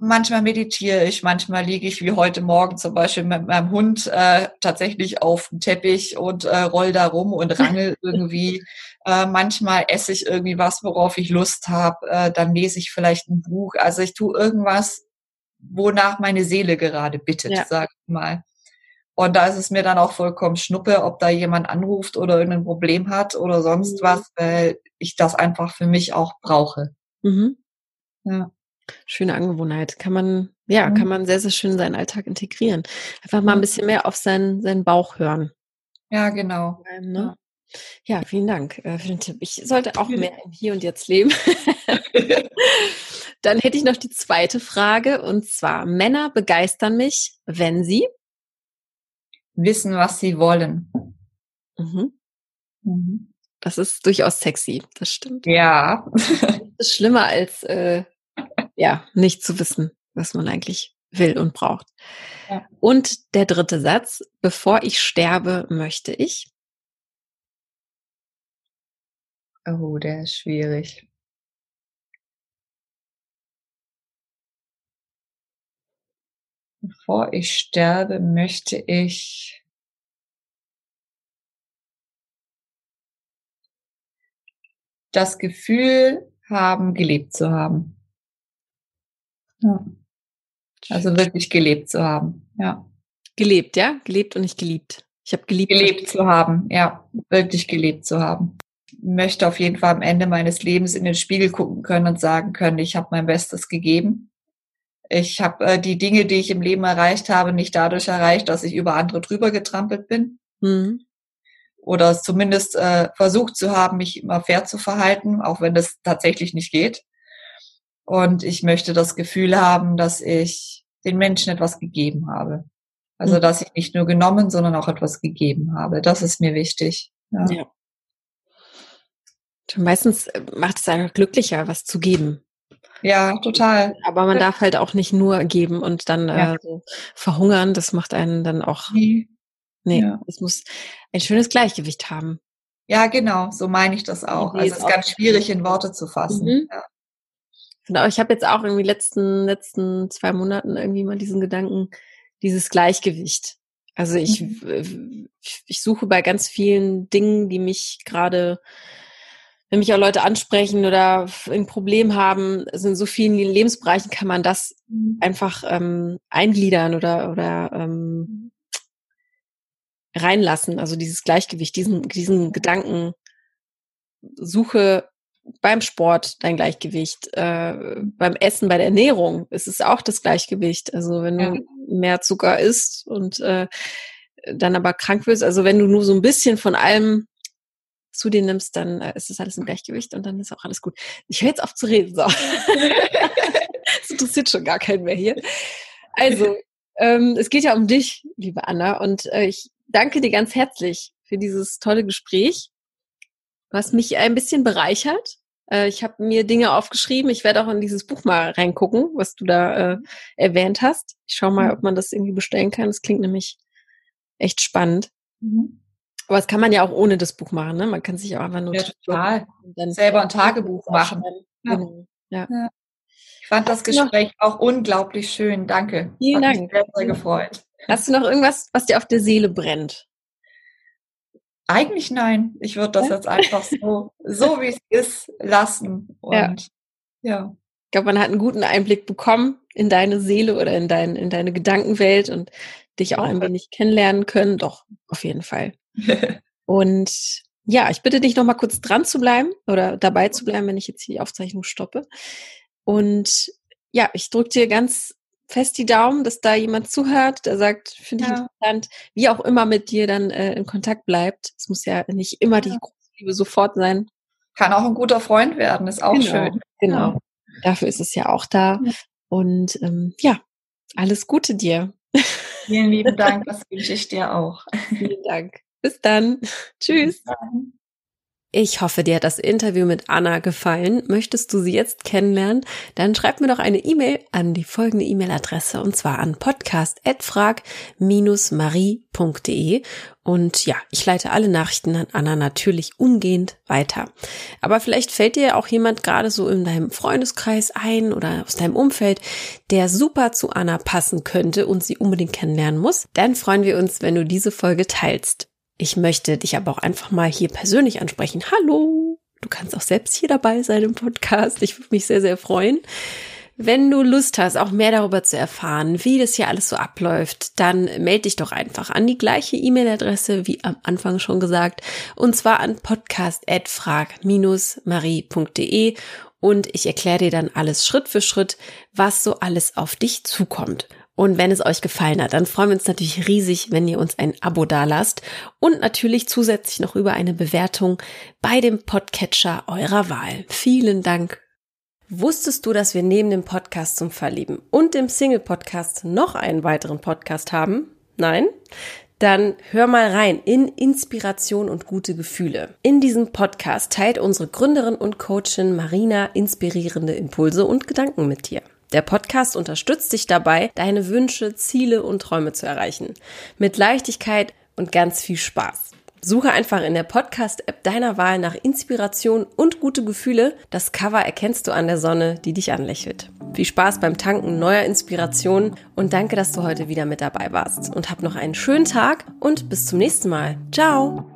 Speaker 2: Manchmal meditiere ich, manchmal liege ich wie heute Morgen zum Beispiel mit meinem Hund äh, tatsächlich auf dem Teppich und äh, roll da rum und rangel irgendwie. Äh, manchmal esse ich irgendwie was, worauf ich Lust habe. Äh, dann lese ich vielleicht ein Buch. Also ich tue irgendwas, wonach meine Seele gerade bittet, ja. sag ich mal. Und da ist es mir dann auch vollkommen schnuppe, ob da jemand anruft oder irgendein Problem hat oder sonst mhm. was, weil ich das einfach für mich auch brauche. Mhm.
Speaker 1: Ja. Schöne Angewohnheit. Kann man, ja, mhm. kann man sehr, sehr schön in seinen Alltag integrieren. Einfach mal ein bisschen mehr auf seinen, seinen Bauch hören.
Speaker 2: Ja, genau.
Speaker 1: Ne? Ja, vielen Dank äh, für den Tipp. Ich sollte auch mehr im Hier und Jetzt leben. Dann hätte ich noch die zweite Frage und zwar: Männer begeistern mich, wenn sie
Speaker 2: wissen, was sie wollen.
Speaker 1: Mhm. Mhm. Das ist durchaus sexy, das stimmt.
Speaker 2: Ja.
Speaker 1: das ist schlimmer als äh, ja, nicht zu wissen, was man eigentlich will und braucht. Ja. Und der dritte Satz, bevor ich sterbe, möchte ich.
Speaker 2: Oh, der ist schwierig. Bevor ich sterbe, möchte ich das Gefühl haben, gelebt zu haben. Ja. Also wirklich gelebt zu haben, ja.
Speaker 1: Gelebt, ja? Gelebt und nicht geliebt. Ich habe geliebt.
Speaker 2: Gelebt zu haben, ja. Wirklich gelebt zu haben. Ich möchte auf jeden Fall am Ende meines Lebens in den Spiegel gucken können und sagen können, ich habe mein Bestes gegeben. Ich habe äh, die Dinge, die ich im Leben erreicht habe, nicht dadurch erreicht, dass ich über andere drüber getrampelt bin. Mhm. Oder zumindest äh, versucht zu haben, mich immer fair zu verhalten, auch wenn das tatsächlich nicht geht. Und ich möchte das Gefühl haben, dass ich den Menschen etwas gegeben habe. Also, mhm. dass ich nicht nur genommen, sondern auch etwas gegeben habe. Das ist mir wichtig. Ja. ja.
Speaker 1: Meistens äh, macht es einfach glücklicher, was zu geben.
Speaker 2: Ja, total.
Speaker 1: Aber man darf halt auch nicht nur geben und dann ja. äh, verhungern. Das macht einen dann auch. Nee, nee ja. es muss ein schönes Gleichgewicht haben.
Speaker 2: Ja, genau. So meine ich das auch. Also es ist ganz schwierig in Worte zu fassen. Mhm. Ja.
Speaker 1: Genau, ich habe jetzt auch irgendwie letzten letzten zwei Monaten irgendwie mal diesen Gedanken, dieses Gleichgewicht. Also ich mhm. ich suche bei ganz vielen Dingen, die mich gerade wenn mich auch Leute ansprechen oder ein Problem haben, also in so vielen Lebensbereichen kann man das mhm. einfach ähm, eingliedern oder oder ähm, reinlassen. Also dieses Gleichgewicht, diesen diesen Gedanken suche beim Sport dein Gleichgewicht, äh, beim Essen, bei der Ernährung ist es auch das Gleichgewicht. Also wenn du ja. mehr Zucker isst und äh, dann aber krank wirst, also wenn du nur so ein bisschen von allem zu dir nimmst, dann äh, ist das alles im Gleichgewicht und dann ist auch alles gut. Ich höre jetzt auf zu reden. So. das interessiert schon gar keinen mehr hier. Also, ähm, es geht ja um dich, liebe Anna, und äh, ich danke dir ganz herzlich für dieses tolle Gespräch was mich ein bisschen bereichert. Äh, ich habe mir Dinge aufgeschrieben. Ich werde auch in dieses Buch mal reingucken, was du da äh, erwähnt hast. Ich schaue mal, mhm. ob man das irgendwie bestellen kann. Das klingt nämlich echt spannend. Mhm. Aber das kann man ja auch ohne das Buch machen. Ne? Man kann sich auch einfach nur
Speaker 2: ja, total. selber ein Tagebuch machen. Ja. Genau. Ja. ja. Ich fand das Gespräch auch unglaublich schön. Danke.
Speaker 1: Vielen Hat Dank. Mich
Speaker 2: sehr, sehr gefreut.
Speaker 1: Hast du noch irgendwas, was dir auf der Seele brennt?
Speaker 2: Eigentlich nein. Ich würde das jetzt einfach so, so wie es ist, lassen. Und ja. ja.
Speaker 1: Ich glaube, man hat einen guten Einblick bekommen in deine Seele oder in, dein, in deine Gedankenwelt und dich auch ein wenig kennenlernen können. Doch, auf jeden Fall. und ja, ich bitte dich noch kurz dran zu bleiben oder dabei zu bleiben, wenn ich jetzt hier die Aufzeichnung stoppe. Und ja, ich drücke dir ganz fest die Daumen, dass da jemand zuhört, der sagt, finde ich ja. interessant, wie auch immer mit dir dann äh, in Kontakt bleibt. Es muss ja nicht immer die große Liebe sofort sein.
Speaker 2: Kann auch ein guter Freund werden, ist auch
Speaker 1: genau,
Speaker 2: schön.
Speaker 1: Genau. Ja. Dafür ist es ja auch da. Ja. Und ähm, ja, Alles Gute dir.
Speaker 2: Vielen lieben Dank, das wünsche ich dir auch.
Speaker 1: Vielen Dank. Bis dann. Tschüss. Bis dann. Ich hoffe, dir hat das Interview mit Anna gefallen. Möchtest du sie jetzt kennenlernen? Dann schreib mir doch eine E-Mail an die folgende E-Mail-Adresse und zwar an podcast@frag-marie.de und ja, ich leite alle Nachrichten an Anna natürlich umgehend weiter. Aber vielleicht fällt dir auch jemand gerade so in deinem Freundeskreis ein oder aus deinem Umfeld, der super zu Anna passen könnte und sie unbedingt kennenlernen muss. Dann freuen wir uns, wenn du diese Folge teilst. Ich möchte dich aber auch einfach mal hier persönlich ansprechen. Hallo! Du kannst auch selbst hier dabei sein im Podcast. Ich würde mich sehr, sehr freuen. Wenn du Lust hast, auch mehr darüber zu erfahren, wie das hier alles so abläuft, dann melde dich doch einfach an die gleiche E-Mail-Adresse wie am Anfang schon gesagt, und zwar an podcast.frag-marie.de und ich erkläre dir dann alles Schritt für Schritt, was so alles auf dich zukommt. Und wenn es euch gefallen hat, dann freuen wir uns natürlich riesig, wenn ihr uns ein Abo dalasst und natürlich zusätzlich noch über eine Bewertung bei dem Podcatcher eurer Wahl. Vielen Dank. Wusstest du, dass wir neben dem Podcast zum Verlieben und dem Single-Podcast noch einen weiteren Podcast haben? Nein? Dann hör mal rein in Inspiration und gute Gefühle. In diesem Podcast teilt unsere Gründerin und Coachin Marina inspirierende Impulse und Gedanken mit dir. Der Podcast unterstützt dich dabei, deine Wünsche, Ziele und Träume zu erreichen. Mit Leichtigkeit und ganz viel Spaß. Suche einfach in der Podcast-App deiner Wahl nach Inspiration und gute Gefühle. Das Cover erkennst du an der Sonne, die dich anlächelt. Viel Spaß beim Tanken neuer Inspirationen und danke, dass du heute wieder mit dabei warst. Und hab noch einen schönen Tag und bis zum nächsten Mal. Ciao!